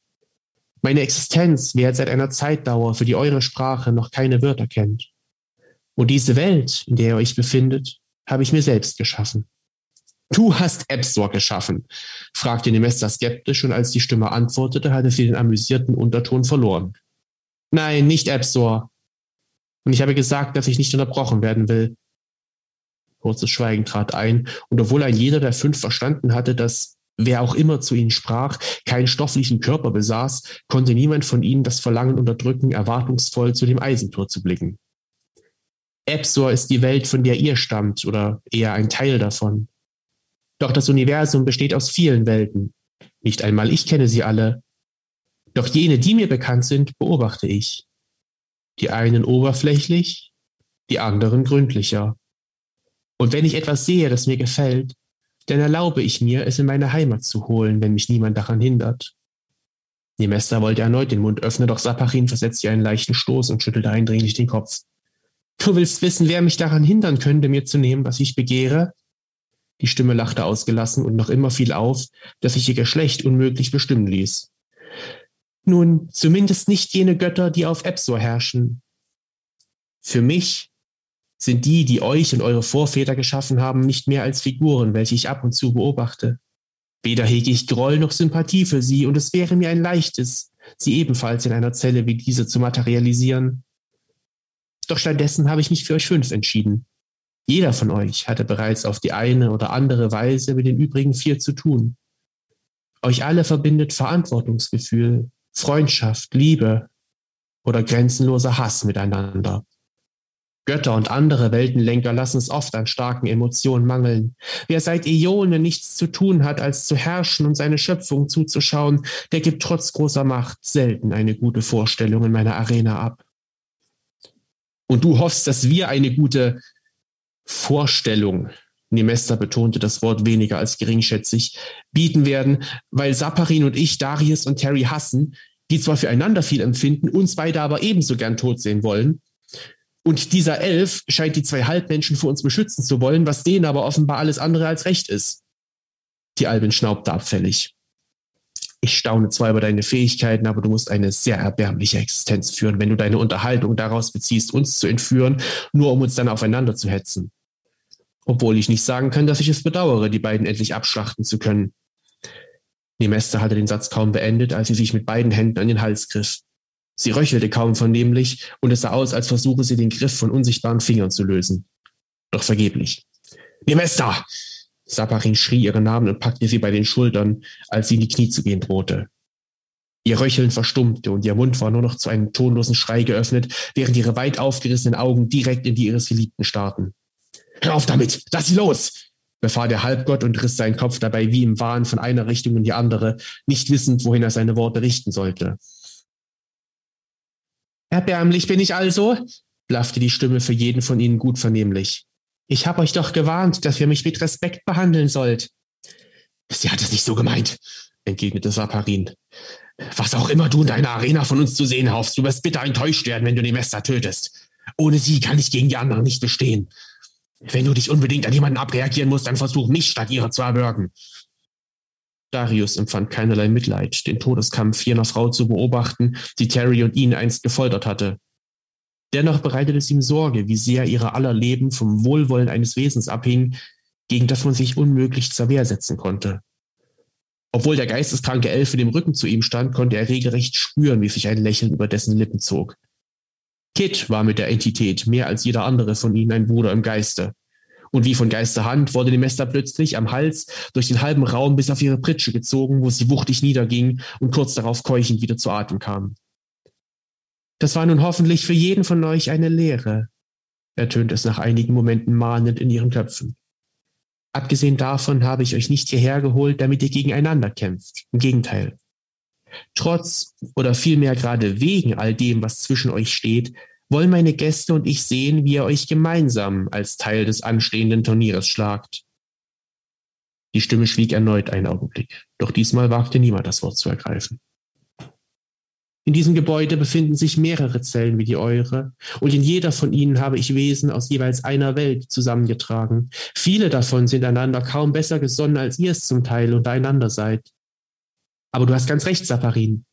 Meine Existenz währt seit einer Zeitdauer, für die eure Sprache noch keine Wörter kennt. Und diese Welt, in der ihr euch befindet, habe ich mir selbst geschaffen. Du hast Epsor geschaffen, fragte Nemester skeptisch und als die Stimme antwortete, hatte sie den amüsierten Unterton verloren. Nein, nicht Epsor. Und ich habe gesagt, dass ich nicht unterbrochen werden will. Kurzes Schweigen trat ein, und obwohl ein jeder der fünf verstanden hatte, dass wer auch immer zu ihnen sprach, keinen stofflichen Körper besaß, konnte niemand von ihnen das Verlangen unterdrücken, erwartungsvoll zu dem Eisentor zu blicken. Epsor ist die Welt, von der ihr stammt, oder eher ein Teil davon. Doch das Universum besteht aus vielen Welten. Nicht einmal ich kenne sie alle. Doch jene, die mir bekannt sind, beobachte ich. Die einen oberflächlich, die anderen gründlicher. Und wenn ich etwas sehe, das mir gefällt, dann erlaube ich mir, es in meine Heimat zu holen, wenn mich niemand daran hindert. Nemester wollte erneut den Mund öffnen, doch Sapachin versetzte einen leichten Stoß und schüttelte eindringlich den Kopf. Du willst wissen, wer mich daran hindern könnte, mir zu nehmen, was ich begehre? Die Stimme lachte ausgelassen und noch immer fiel auf, dass sich ihr Geschlecht unmöglich bestimmen ließ. Nun, zumindest nicht jene Götter, die auf Epsor herrschen. Für mich sind die, die euch und eure Vorväter geschaffen haben, nicht mehr als Figuren, welche ich ab und zu beobachte. Weder hege ich Groll noch Sympathie für sie, und es wäre mir ein leichtes, sie ebenfalls in einer Zelle wie diese zu materialisieren. Doch stattdessen habe ich mich für euch fünf entschieden. Jeder von euch hatte bereits auf die eine oder andere Weise mit den übrigen vier zu tun. Euch alle verbindet Verantwortungsgefühl, Freundschaft, Liebe oder grenzenloser Hass miteinander. Götter und andere Weltenlenker lassen es oft an starken Emotionen mangeln. Wer seit Äonen nichts zu tun hat, als zu herrschen und seine Schöpfung zuzuschauen, der gibt trotz großer Macht selten eine gute Vorstellung in meiner Arena ab. Und du hoffst, dass wir eine gute Vorstellung, Nemester betonte das Wort weniger als geringschätzig, bieten werden, weil Saparin und ich Darius und Terry hassen, die zwar füreinander viel empfinden, uns beide aber ebenso gern tot sehen wollen, und dieser Elf scheint die zwei Halbmenschen vor uns beschützen zu wollen, was denen aber offenbar alles andere als recht ist. Die Albin schnaubte abfällig. Ich staune zwar über deine Fähigkeiten, aber du musst eine sehr erbärmliche Existenz führen, wenn du deine Unterhaltung daraus beziehst, uns zu entführen, nur um uns dann aufeinander zu hetzen. Obwohl ich nicht sagen kann, dass ich es bedauere, die beiden endlich abschlachten zu können. Nemester hatte den Satz kaum beendet, als sie sich mit beiden Händen an den Hals griff. Sie röchelte kaum vernehmlich und es sah aus, als versuche sie den Griff von unsichtbaren Fingern zu lösen. Doch vergeblich. Nemesta! Saparin schrie ihren Namen und packte sie bei den Schultern, als sie in die Knie zu gehen drohte. Ihr Röcheln verstummte und ihr Mund war nur noch zu einem tonlosen Schrei geöffnet, während ihre weit aufgerissenen Augen direkt in die ihres Geliebten starrten. Hör auf damit! Lass sie los! befahl der Halbgott und riss seinen Kopf dabei wie im Wahn von einer Richtung in die andere, nicht wissend, wohin er seine Worte richten sollte. Erbärmlich bin ich also, blaffte die Stimme für jeden von ihnen gut vernehmlich. Ich hab euch doch gewarnt, dass ihr mich mit Respekt behandeln sollt. Sie hat es nicht so gemeint, entgegnete Saparin. Was auch immer du in deiner Arena von uns zu sehen hoffst, du wirst bitter enttäuscht werden, wenn du die Mester tötest. Ohne sie kann ich gegen die anderen nicht bestehen. Wenn du dich unbedingt an jemanden abreagieren musst, dann versuch mich statt ihrer zu erwürgen. Darius empfand keinerlei Mitleid, den Todeskampf jener Frau zu beobachten, die Terry und ihn einst gefoltert hatte. Dennoch bereitete es ihm Sorge, wie sehr ihre aller Leben vom Wohlwollen eines Wesens abhing, gegen das man sich unmöglich zur Wehr setzen konnte. Obwohl der geisteskranke Elf mit dem Rücken zu ihm stand, konnte er regelrecht spüren, wie sich ein Lächeln über dessen Lippen zog. Kit war mit der Entität mehr als jeder andere von ihnen ein Bruder im Geiste. Und wie von Geisterhand wurde die Mester plötzlich am Hals durch den halben Raum bis auf ihre Pritsche gezogen, wo sie wuchtig niederging und kurz darauf keuchend wieder zu Atem kam. Das war nun hoffentlich für jeden von euch eine Lehre, ertönt es nach einigen Momenten mahnend in ihren Köpfen. Abgesehen davon habe ich euch nicht hierher geholt, damit ihr gegeneinander kämpft. Im Gegenteil. Trotz oder vielmehr gerade wegen all dem, was zwischen euch steht, wollen meine Gäste und ich sehen, wie ihr euch gemeinsam als Teil des anstehenden Turnieres schlagt. Die Stimme schwieg erneut einen Augenblick, doch diesmal wagte niemand das Wort zu ergreifen. In diesem Gebäude befinden sich mehrere Zellen wie die eure, und in jeder von ihnen habe ich Wesen aus jeweils einer Welt zusammengetragen. Viele davon sind einander kaum besser gesonnen, als ihr es zum Teil untereinander seid. Aber du hast ganz recht, Saparin.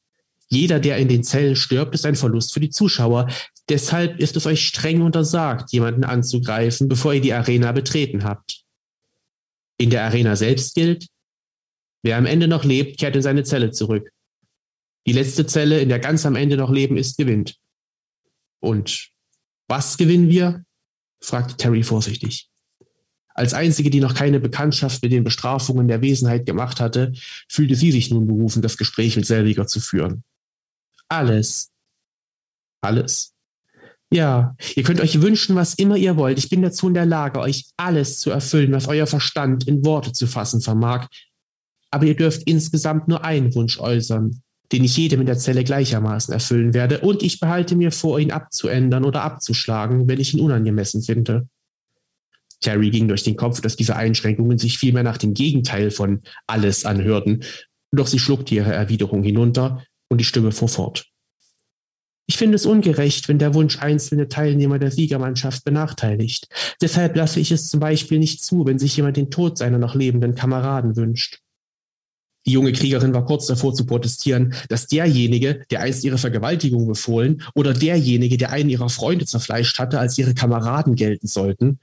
Jeder, der in den Zellen stirbt, ist ein Verlust für die Zuschauer. Deshalb ist es euch streng untersagt, jemanden anzugreifen, bevor ihr die Arena betreten habt. In der Arena selbst gilt, wer am Ende noch lebt, kehrt in seine Zelle zurück. Die letzte Zelle, in der ganz am Ende noch leben ist, gewinnt. Und was gewinnen wir? fragte Terry vorsichtig. Als einzige, die noch keine Bekanntschaft mit den Bestrafungen der Wesenheit gemacht hatte, fühlte sie sich nun berufen, das Gespräch mit Selviger zu führen. Alles. Alles. Ja, ihr könnt euch wünschen, was immer ihr wollt. Ich bin dazu in der Lage, euch alles zu erfüllen, was euer Verstand in Worte zu fassen vermag. Aber ihr dürft insgesamt nur einen Wunsch äußern, den ich jedem in der Zelle gleichermaßen erfüllen werde, und ich behalte mir vor, ihn abzuändern oder abzuschlagen, wenn ich ihn unangemessen finde. Terry ging durch den Kopf, dass diese Einschränkungen sich vielmehr nach dem Gegenteil von alles anhörten, doch sie schluckte ihre Erwiderung hinunter und die Stimme fuhr fort. Ich finde es ungerecht, wenn der Wunsch einzelne Teilnehmer der Siegermannschaft benachteiligt. Deshalb lasse ich es zum Beispiel nicht zu, wenn sich jemand den Tod seiner noch lebenden Kameraden wünscht. Die junge Kriegerin war kurz davor zu protestieren, dass derjenige, der einst ihre Vergewaltigung befohlen oder derjenige, der einen ihrer Freunde zerfleischt hatte, als ihre Kameraden gelten sollten.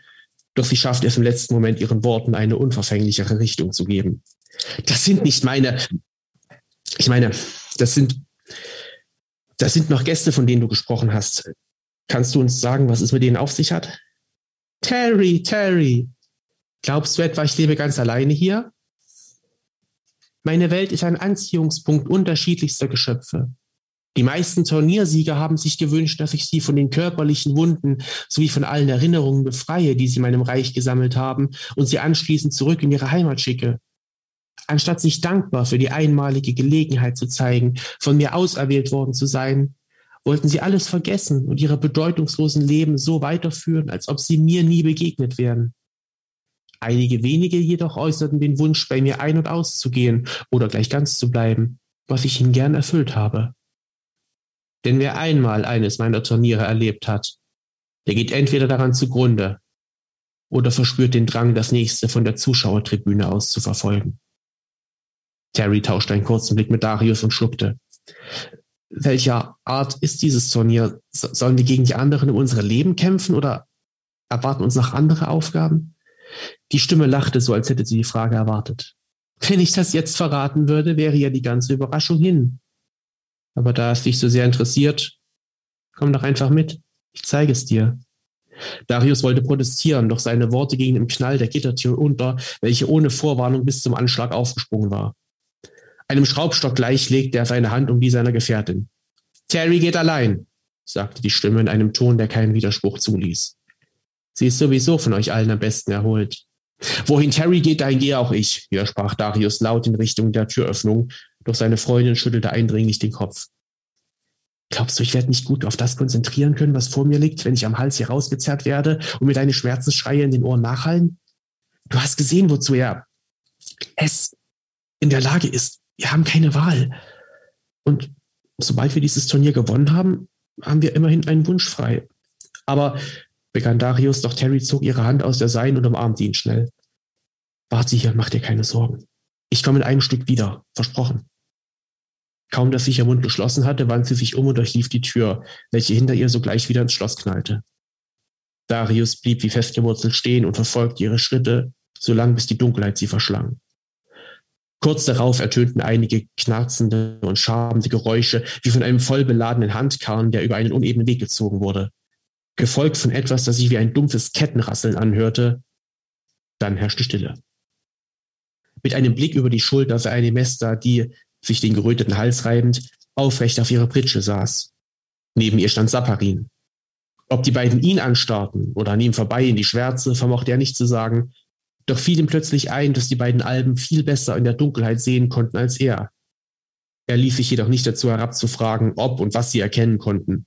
Doch sie schaffte es im letzten Moment, ihren Worten eine unverfänglichere Richtung zu geben. Das sind nicht meine, ich meine, das sind, das sind noch Gäste, von denen du gesprochen hast. Kannst du uns sagen, was es mit denen auf sich hat? Terry, Terry, glaubst du etwa, ich lebe ganz alleine hier? Meine Welt ist ein Anziehungspunkt unterschiedlichster Geschöpfe. Die meisten Turniersieger haben sich gewünscht, dass ich sie von den körperlichen Wunden sowie von allen Erinnerungen befreie, die sie in meinem Reich gesammelt haben, und sie anschließend zurück in ihre Heimat schicke. Anstatt sich dankbar für die einmalige Gelegenheit zu zeigen, von mir auserwählt worden zu sein, wollten sie alles vergessen und ihre bedeutungslosen Leben so weiterführen, als ob sie mir nie begegnet wären. Einige wenige jedoch äußerten den Wunsch, bei mir ein- und auszugehen oder gleich ganz zu bleiben, was ich ihnen gern erfüllt habe. Denn wer einmal eines meiner Turniere erlebt hat, der geht entweder daran zugrunde oder verspürt den Drang, das nächste von der Zuschauertribüne aus zu verfolgen. Terry tauschte einen kurzen Blick mit Darius und schluckte. Welcher Art ist dieses Turnier? Sollen wir gegen die anderen um unsere Leben kämpfen oder erwarten uns noch andere Aufgaben? Die Stimme lachte so, als hätte sie die Frage erwartet. Wenn ich das jetzt verraten würde, wäre ja die ganze Überraschung hin. Aber da es dich so sehr interessiert, komm doch einfach mit. Ich zeige es dir. Darius wollte protestieren, doch seine Worte gingen im Knall der Gittertür unter, welche ohne Vorwarnung bis zum Anschlag aufgesprungen war. Einem Schraubstock gleich legte er seine Hand um die seiner Gefährtin. Terry geht allein, sagte die Stimme in einem Ton, der keinen Widerspruch zuließ. Sie ist sowieso von euch allen am besten erholt. Wohin Terry geht, dahin gehe auch ich, widersprach Darius laut in Richtung der Türöffnung, doch seine Freundin schüttelte eindringlich den Kopf. Glaubst du, ich werde nicht gut auf das konzentrieren können, was vor mir liegt, wenn ich am Hals hier rausgezerrt werde und mir deine Schmerzensschreie in den Ohren nachhallen? Du hast gesehen, wozu er es in der Lage ist. Wir haben keine Wahl. Und sobald wir dieses Turnier gewonnen haben, haben wir immerhin einen Wunsch frei. Aber begann Darius, doch Terry zog ihre Hand aus der Seinen und umarmte ihn schnell. Warte hier, mach dir keine Sorgen. Ich komme in einem Stück wieder, versprochen. Kaum, dass sich ihr Mund geschlossen hatte, wandte sie sich um und durchlief die Tür, welche hinter ihr sogleich wieder ins Schloss knallte. Darius blieb wie festgewurzelt stehen und verfolgte ihre Schritte, solange bis die Dunkelheit sie verschlang. Kurz darauf ertönten einige knarzende und schabende Geräusche, wie von einem vollbeladenen Handkarren, der über einen unebenen Weg gezogen wurde gefolgt von etwas, das sich wie ein dumpfes Kettenrasseln anhörte. Dann herrschte Stille. Mit einem Blick über die Schulter sah eine Mester, die, sich den geröteten Hals reibend, aufrecht auf ihrer Pritsche saß. Neben ihr stand Sapparin. Ob die beiden ihn anstarrten oder an ihm vorbei in die Schwärze, vermochte er nicht zu sagen, doch fiel ihm plötzlich ein, dass die beiden Alben viel besser in der Dunkelheit sehen konnten als er. Er ließ sich jedoch nicht dazu herabzufragen, ob und was sie erkennen konnten.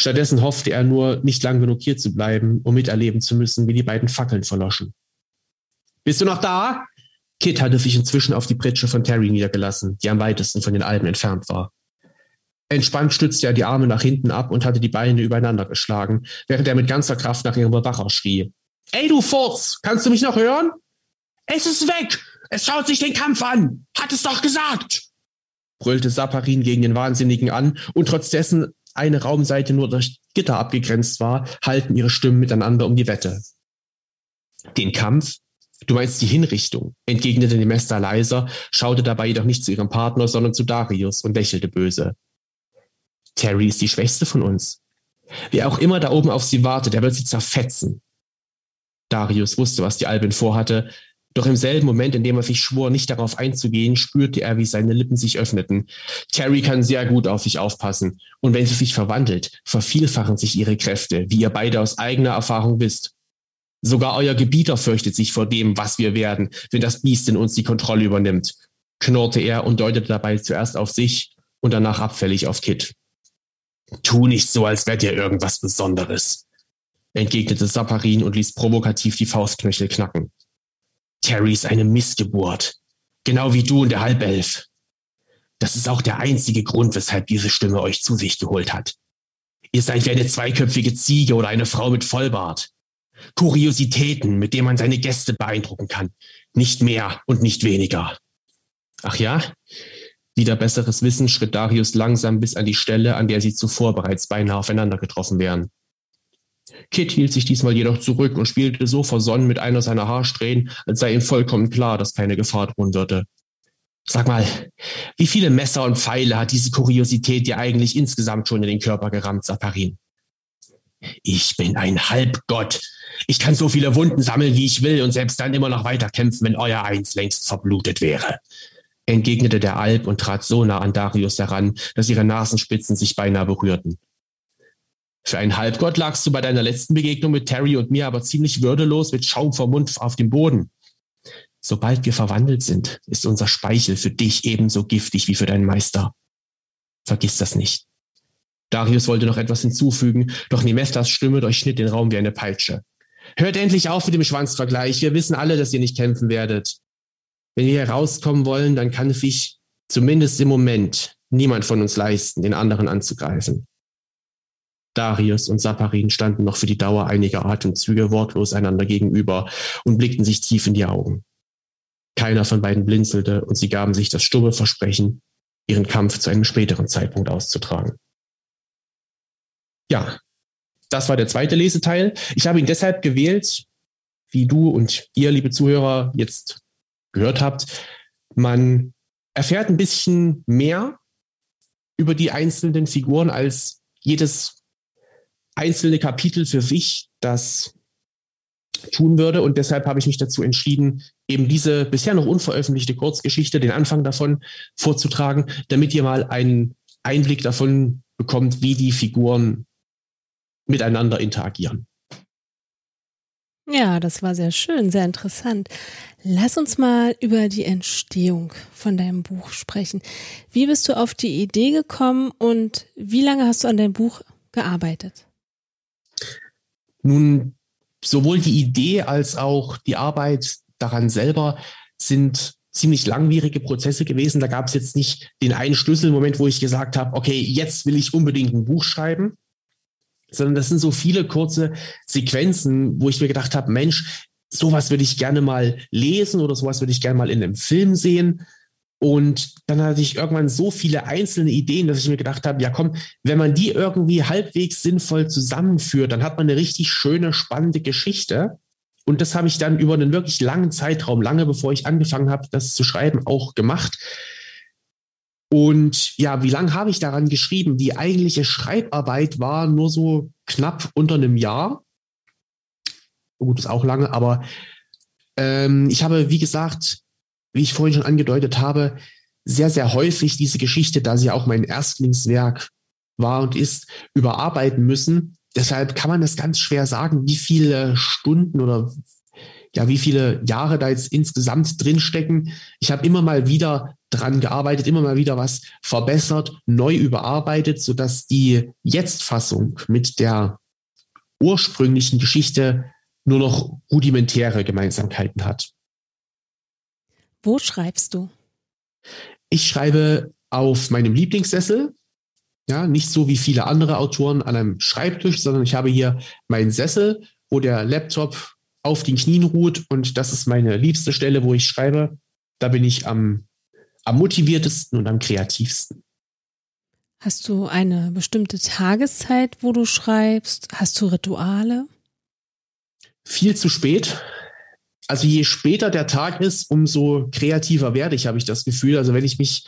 Stattdessen hoffte er nur, nicht lang genug hier zu bleiben, um miterleben zu müssen, wie die beiden Fackeln verloschen. Bist du noch da? Kit hatte sich inzwischen auf die Pritsche von Terry niedergelassen, die am weitesten von den Alben entfernt war. Entspannt stützte er die Arme nach hinten ab und hatte die Beine übereinander geschlagen, während er mit ganzer Kraft nach ihrem Bewacher schrie. Ey, du Furz! Kannst du mich noch hören? Es ist weg! Es schaut sich den Kampf an! Hat es doch gesagt! brüllte Saparin gegen den Wahnsinnigen an, und trotz dessen eine Raumseite nur durch Gitter abgegrenzt war, halten ihre Stimmen miteinander um die Wette. Den Kampf? Du meinst die Hinrichtung, entgegnete Nemesta leiser, schaute dabei jedoch nicht zu ihrem Partner, sondern zu Darius und lächelte böse. Terry ist die Schwächste von uns. Wer auch immer da oben auf sie wartet, der wird sie zerfetzen. Darius wusste, was die Albin vorhatte, doch im selben Moment, in dem er sich schwor, nicht darauf einzugehen, spürte er, wie seine Lippen sich öffneten. Terry kann sehr gut auf sich aufpassen. Und wenn sie sich verwandelt, vervielfachen sich ihre Kräfte, wie ihr beide aus eigener Erfahrung wisst. Sogar euer Gebieter fürchtet sich vor dem, was wir werden, wenn das Biest in uns die Kontrolle übernimmt, knurrte er und deutete dabei zuerst auf sich und danach abfällig auf Kit. Tu nicht so, als wärt ihr irgendwas Besonderes, entgegnete Saparin und ließ provokativ die Faustknöchel knacken. Terry ist eine Missgeburt, genau wie du und der Halbelf. Das ist auch der einzige Grund, weshalb diese Stimme euch zu sich geholt hat. Ihr seid wie eine zweiköpfige Ziege oder eine Frau mit Vollbart. Kuriositäten, mit denen man seine Gäste beeindrucken kann. Nicht mehr und nicht weniger. Ach ja? Wieder besseres Wissen schritt Darius langsam bis an die Stelle, an der sie zuvor bereits beinahe aufeinander getroffen wären. Kit hielt sich diesmal jedoch zurück und spielte so versonnen mit einer seiner Haarsträhnen, als sei ihm vollkommen klar, dass keine Gefahr drohen würde. Sag mal, wie viele Messer und Pfeile hat diese Kuriosität dir eigentlich insgesamt schon in den Körper gerammt, Saparin? Ich bin ein Halbgott. Ich kann so viele Wunden sammeln, wie ich will und selbst dann immer noch weiter kämpfen, wenn euer Eins längst verblutet wäre. Entgegnete der Alp und trat so nah an Darius heran, dass ihre Nasenspitzen sich beinahe berührten. Für einen Halbgott lagst du bei deiner letzten Begegnung mit Terry und mir aber ziemlich würdelos mit Schaum vom Mund auf dem Boden. Sobald wir verwandelt sind, ist unser Speichel für dich ebenso giftig wie für deinen Meister. Vergiss das nicht. Darius wollte noch etwas hinzufügen, doch Nemestas Stimme durchschnitt den Raum wie eine Peitsche. Hört endlich auf mit dem Schwanzvergleich. Wir wissen alle, dass ihr nicht kämpfen werdet. Wenn wir herauskommen wollen, dann kann es sich zumindest im Moment niemand von uns leisten, den anderen anzugreifen. Darius und Saparin standen noch für die Dauer einiger Atemzüge wortlos einander gegenüber und blickten sich tief in die Augen. Keiner von beiden blinzelte und sie gaben sich das stumme Versprechen, ihren Kampf zu einem späteren Zeitpunkt auszutragen. Ja, das war der zweite Leseteil. Ich habe ihn deshalb gewählt, wie du und ihr, liebe Zuhörer, jetzt gehört habt. Man erfährt ein bisschen mehr über die einzelnen Figuren als jedes einzelne Kapitel für sich das tun würde. Und deshalb habe ich mich dazu entschieden, eben diese bisher noch unveröffentlichte Kurzgeschichte, den Anfang davon vorzutragen, damit ihr mal einen Einblick davon bekommt, wie die Figuren miteinander interagieren. Ja, das war sehr schön, sehr interessant. Lass uns mal über die Entstehung von deinem Buch sprechen. Wie bist du auf die Idee gekommen und wie lange hast du an deinem Buch gearbeitet? Nun, sowohl die Idee als auch die Arbeit daran selber sind ziemlich langwierige Prozesse gewesen. Da gab es jetzt nicht den einen Schlüsselmoment, wo ich gesagt habe, okay, jetzt will ich unbedingt ein Buch schreiben, sondern das sind so viele kurze Sequenzen, wo ich mir gedacht habe, Mensch, sowas würde ich gerne mal lesen oder sowas würde ich gerne mal in einem Film sehen. Und dann hatte ich irgendwann so viele einzelne Ideen, dass ich mir gedacht habe, ja komm, wenn man die irgendwie halbwegs sinnvoll zusammenführt, dann hat man eine richtig schöne, spannende Geschichte. Und das habe ich dann über einen wirklich langen Zeitraum, lange bevor ich angefangen habe, das zu schreiben, auch gemacht. Und ja, wie lange habe ich daran geschrieben? Die eigentliche Schreibarbeit war nur so knapp unter einem Jahr. Gut, ist auch lange, aber ähm, ich habe, wie gesagt, wie ich vorhin schon angedeutet habe, sehr, sehr häufig diese Geschichte, da sie auch mein Erstlingswerk war und ist, überarbeiten müssen. Deshalb kann man das ganz schwer sagen, wie viele Stunden oder ja, wie viele Jahre da jetzt insgesamt drinstecken. Ich habe immer mal wieder dran gearbeitet, immer mal wieder was verbessert, neu überarbeitet, sodass die Jetzt-Fassung mit der ursprünglichen Geschichte nur noch rudimentäre Gemeinsamkeiten hat. Wo schreibst du? Ich schreibe auf meinem Lieblingssessel. Ja, nicht so wie viele andere Autoren an einem Schreibtisch, sondern ich habe hier meinen Sessel, wo der Laptop auf den Knien ruht und das ist meine liebste Stelle, wo ich schreibe. Da bin ich am, am motiviertesten und am kreativsten. Hast du eine bestimmte Tageszeit, wo du schreibst? Hast du Rituale? Viel zu spät. Also je später der Tag ist, umso kreativer werde ich, habe ich das Gefühl. Also wenn ich mich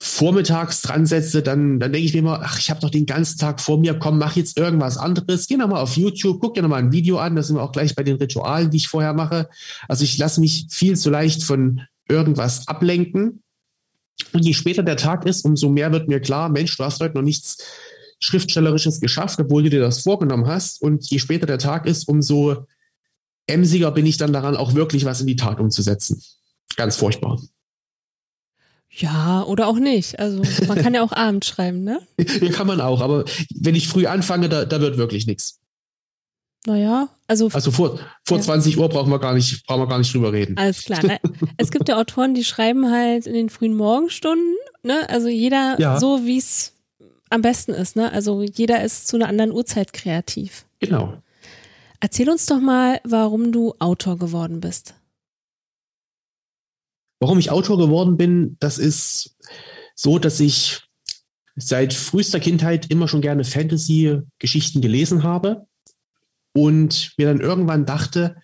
vormittags dran setze, dann, dann denke ich mir immer, ach, ich habe doch den ganzen Tag vor mir, komm, mach jetzt irgendwas anderes. Geh nochmal auf YouTube, guck dir nochmal ein Video an. Das sind wir auch gleich bei den Ritualen, die ich vorher mache. Also ich lasse mich viel zu leicht von irgendwas ablenken. Und je später der Tag ist, umso mehr wird mir klar, Mensch, du hast heute noch nichts Schriftstellerisches geschafft, obwohl du dir das vorgenommen hast. Und je später der Tag ist, umso emsiger bin ich dann daran, auch wirklich was in die Tat umzusetzen. Ganz furchtbar. Ja, oder auch nicht. Also man kann ja auch abends schreiben, ne? (laughs) Ja, kann man auch, aber wenn ich früh anfange, da, da wird wirklich nichts. Naja, also. Also vor, vor ja. 20 Uhr brauchen wir gar nicht, brauchen wir gar nicht drüber reden. Alles klar. Ne? (laughs) es gibt ja Autoren, die schreiben halt in den frühen Morgenstunden, ne? Also jeder ja. so, wie es am besten ist, ne? Also jeder ist zu einer anderen Uhrzeit kreativ. Genau. Erzähl uns doch mal, warum du Autor geworden bist. Warum ich Autor geworden bin, das ist so, dass ich seit frühester Kindheit immer schon gerne Fantasy-Geschichten gelesen habe und mir dann irgendwann dachte,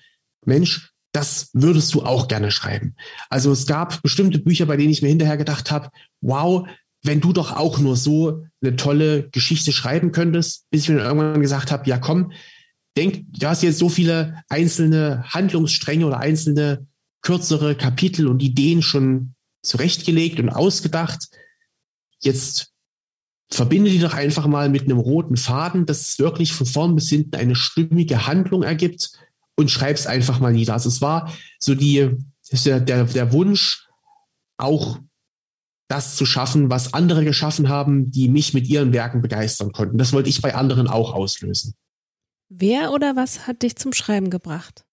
Mensch, das würdest du auch gerne schreiben. Also es gab bestimmte Bücher, bei denen ich mir hinterher gedacht habe, wow, wenn du doch auch nur so eine tolle Geschichte schreiben könntest, bis ich mir dann irgendwann gesagt habe, ja komm, denk, du hast jetzt so viele einzelne Handlungsstränge oder einzelne kürzere Kapitel und Ideen schon zurechtgelegt und ausgedacht. Jetzt verbinde die doch einfach mal mit einem roten Faden, dass es wirklich von vorn bis hinten eine stimmige Handlung ergibt und schreib's einfach mal nieder. Also es war so die, der, der Wunsch, auch das zu schaffen, was andere geschaffen haben, die mich mit ihren Werken begeistern konnten. Das wollte ich bei anderen auch auslösen. Wer oder was hat dich zum Schreiben gebracht?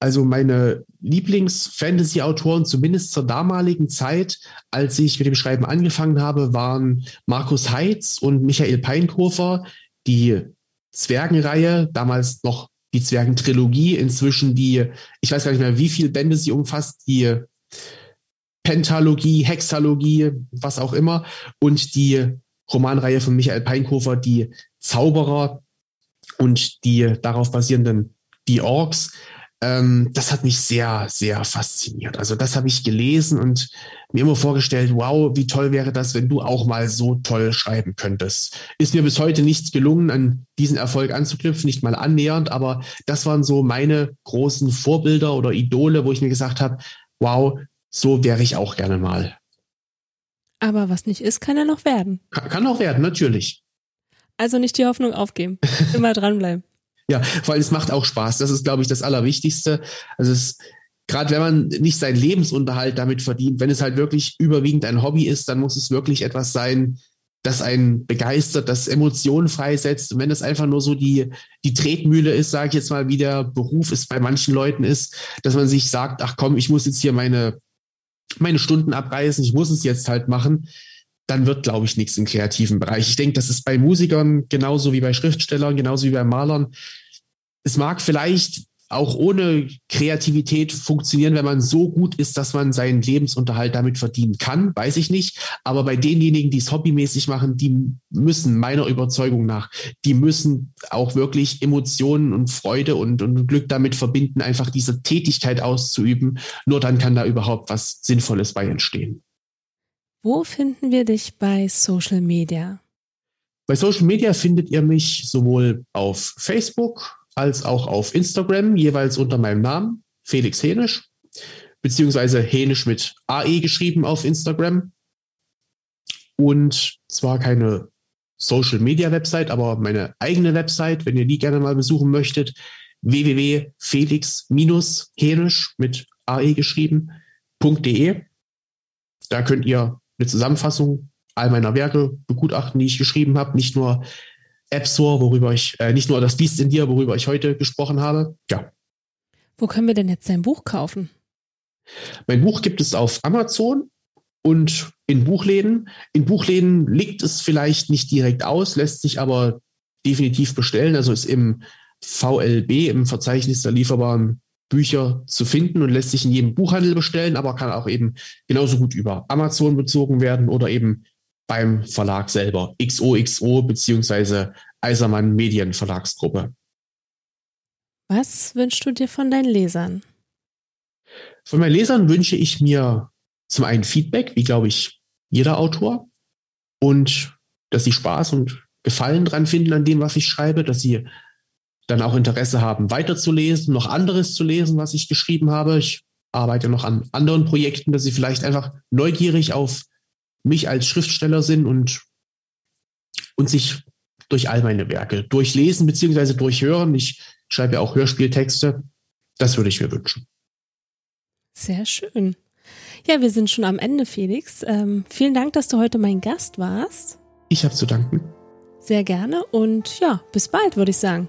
Also meine Lieblings-Fantasy-Autoren, zumindest zur damaligen Zeit, als ich mit dem Schreiben angefangen habe, waren Markus Heitz und Michael Peinkofer, die Zwergenreihe, damals noch die Zwergentrilogie, inzwischen die, ich weiß gar nicht mehr, wie viele Bände sie umfasst, die Pentalogie, Hexalogie, was auch immer, und die Romanreihe von Michael Peinkofer, die Zauberer und die darauf basierenden die Orks ähm, das hat mich sehr, sehr fasziniert. Also das habe ich gelesen und mir immer vorgestellt, wow, wie toll wäre das, wenn du auch mal so toll schreiben könntest. Ist mir bis heute nicht gelungen, an diesen Erfolg anzuknüpfen, nicht mal annähernd, aber das waren so meine großen Vorbilder oder Idole, wo ich mir gesagt habe, wow, so wäre ich auch gerne mal. Aber was nicht ist, kann ja noch werden. Kann, kann auch werden, natürlich. Also nicht die Hoffnung aufgeben. (laughs) Immer dranbleiben. Ja, weil es macht auch Spaß. Das ist, glaube ich, das Allerwichtigste. Also es gerade wenn man nicht seinen Lebensunterhalt damit verdient, wenn es halt wirklich überwiegend ein Hobby ist, dann muss es wirklich etwas sein, das einen begeistert, das Emotionen freisetzt. Und wenn es einfach nur so die, die Tretmühle ist, sage ich jetzt mal, wie der Beruf es bei manchen Leuten ist, dass man sich sagt, ach komm, ich muss jetzt hier meine, meine Stunden abreißen, ich muss es jetzt halt machen, dann wird, glaube ich, nichts im kreativen Bereich. Ich denke, das ist bei Musikern genauso wie bei Schriftstellern, genauso wie bei Malern. Es mag vielleicht auch ohne Kreativität funktionieren, wenn man so gut ist, dass man seinen Lebensunterhalt damit verdienen kann, weiß ich nicht. Aber bei denjenigen, die es hobbymäßig machen, die müssen meiner Überzeugung nach, die müssen auch wirklich Emotionen und Freude und, und Glück damit verbinden, einfach diese Tätigkeit auszuüben. Nur dann kann da überhaupt was Sinnvolles bei entstehen. Wo finden wir dich bei Social Media? Bei Social Media findet ihr mich sowohl auf Facebook als auch auf Instagram, jeweils unter meinem Namen, Felix Henisch, beziehungsweise Henisch mit AE geschrieben auf Instagram. Und zwar keine Social Media Website, aber meine eigene Website, wenn ihr die gerne mal besuchen möchtet, www.felix-henisch mit AE geschrieben.de. Da könnt ihr eine Zusammenfassung all meiner Werke begutachten, die ich geschrieben habe. Nicht nur App Store, worüber ich, äh, nicht nur das Biest in dir, worüber ich heute gesprochen habe. Ja. Wo können wir denn jetzt dein Buch kaufen? Mein Buch gibt es auf Amazon und in Buchläden. In Buchläden liegt es vielleicht nicht direkt aus, lässt sich aber definitiv bestellen. Also ist im VLB, im Verzeichnis der lieferbaren Bücher zu finden und lässt sich in jedem Buchhandel bestellen, aber kann auch eben genauso gut über Amazon bezogen werden oder eben beim Verlag selber, XOXO beziehungsweise Eisermann Medien Verlagsgruppe. Was wünschst du dir von deinen Lesern? Von meinen Lesern wünsche ich mir zum einen Feedback, wie glaube ich jeder Autor, und dass sie Spaß und Gefallen dran finden an dem, was ich schreibe, dass sie dann auch Interesse haben, weiterzulesen, noch anderes zu lesen, was ich geschrieben habe. Ich arbeite noch an anderen Projekten, dass sie vielleicht einfach neugierig auf mich als Schriftsteller sind und, und sich durch all meine Werke durchlesen bzw. durchhören. Ich schreibe ja auch Hörspieltexte. Das würde ich mir wünschen. Sehr schön. Ja, wir sind schon am Ende, Felix. Ähm, vielen Dank, dass du heute mein Gast warst. Ich habe zu danken. Sehr gerne und ja, bis bald, würde ich sagen.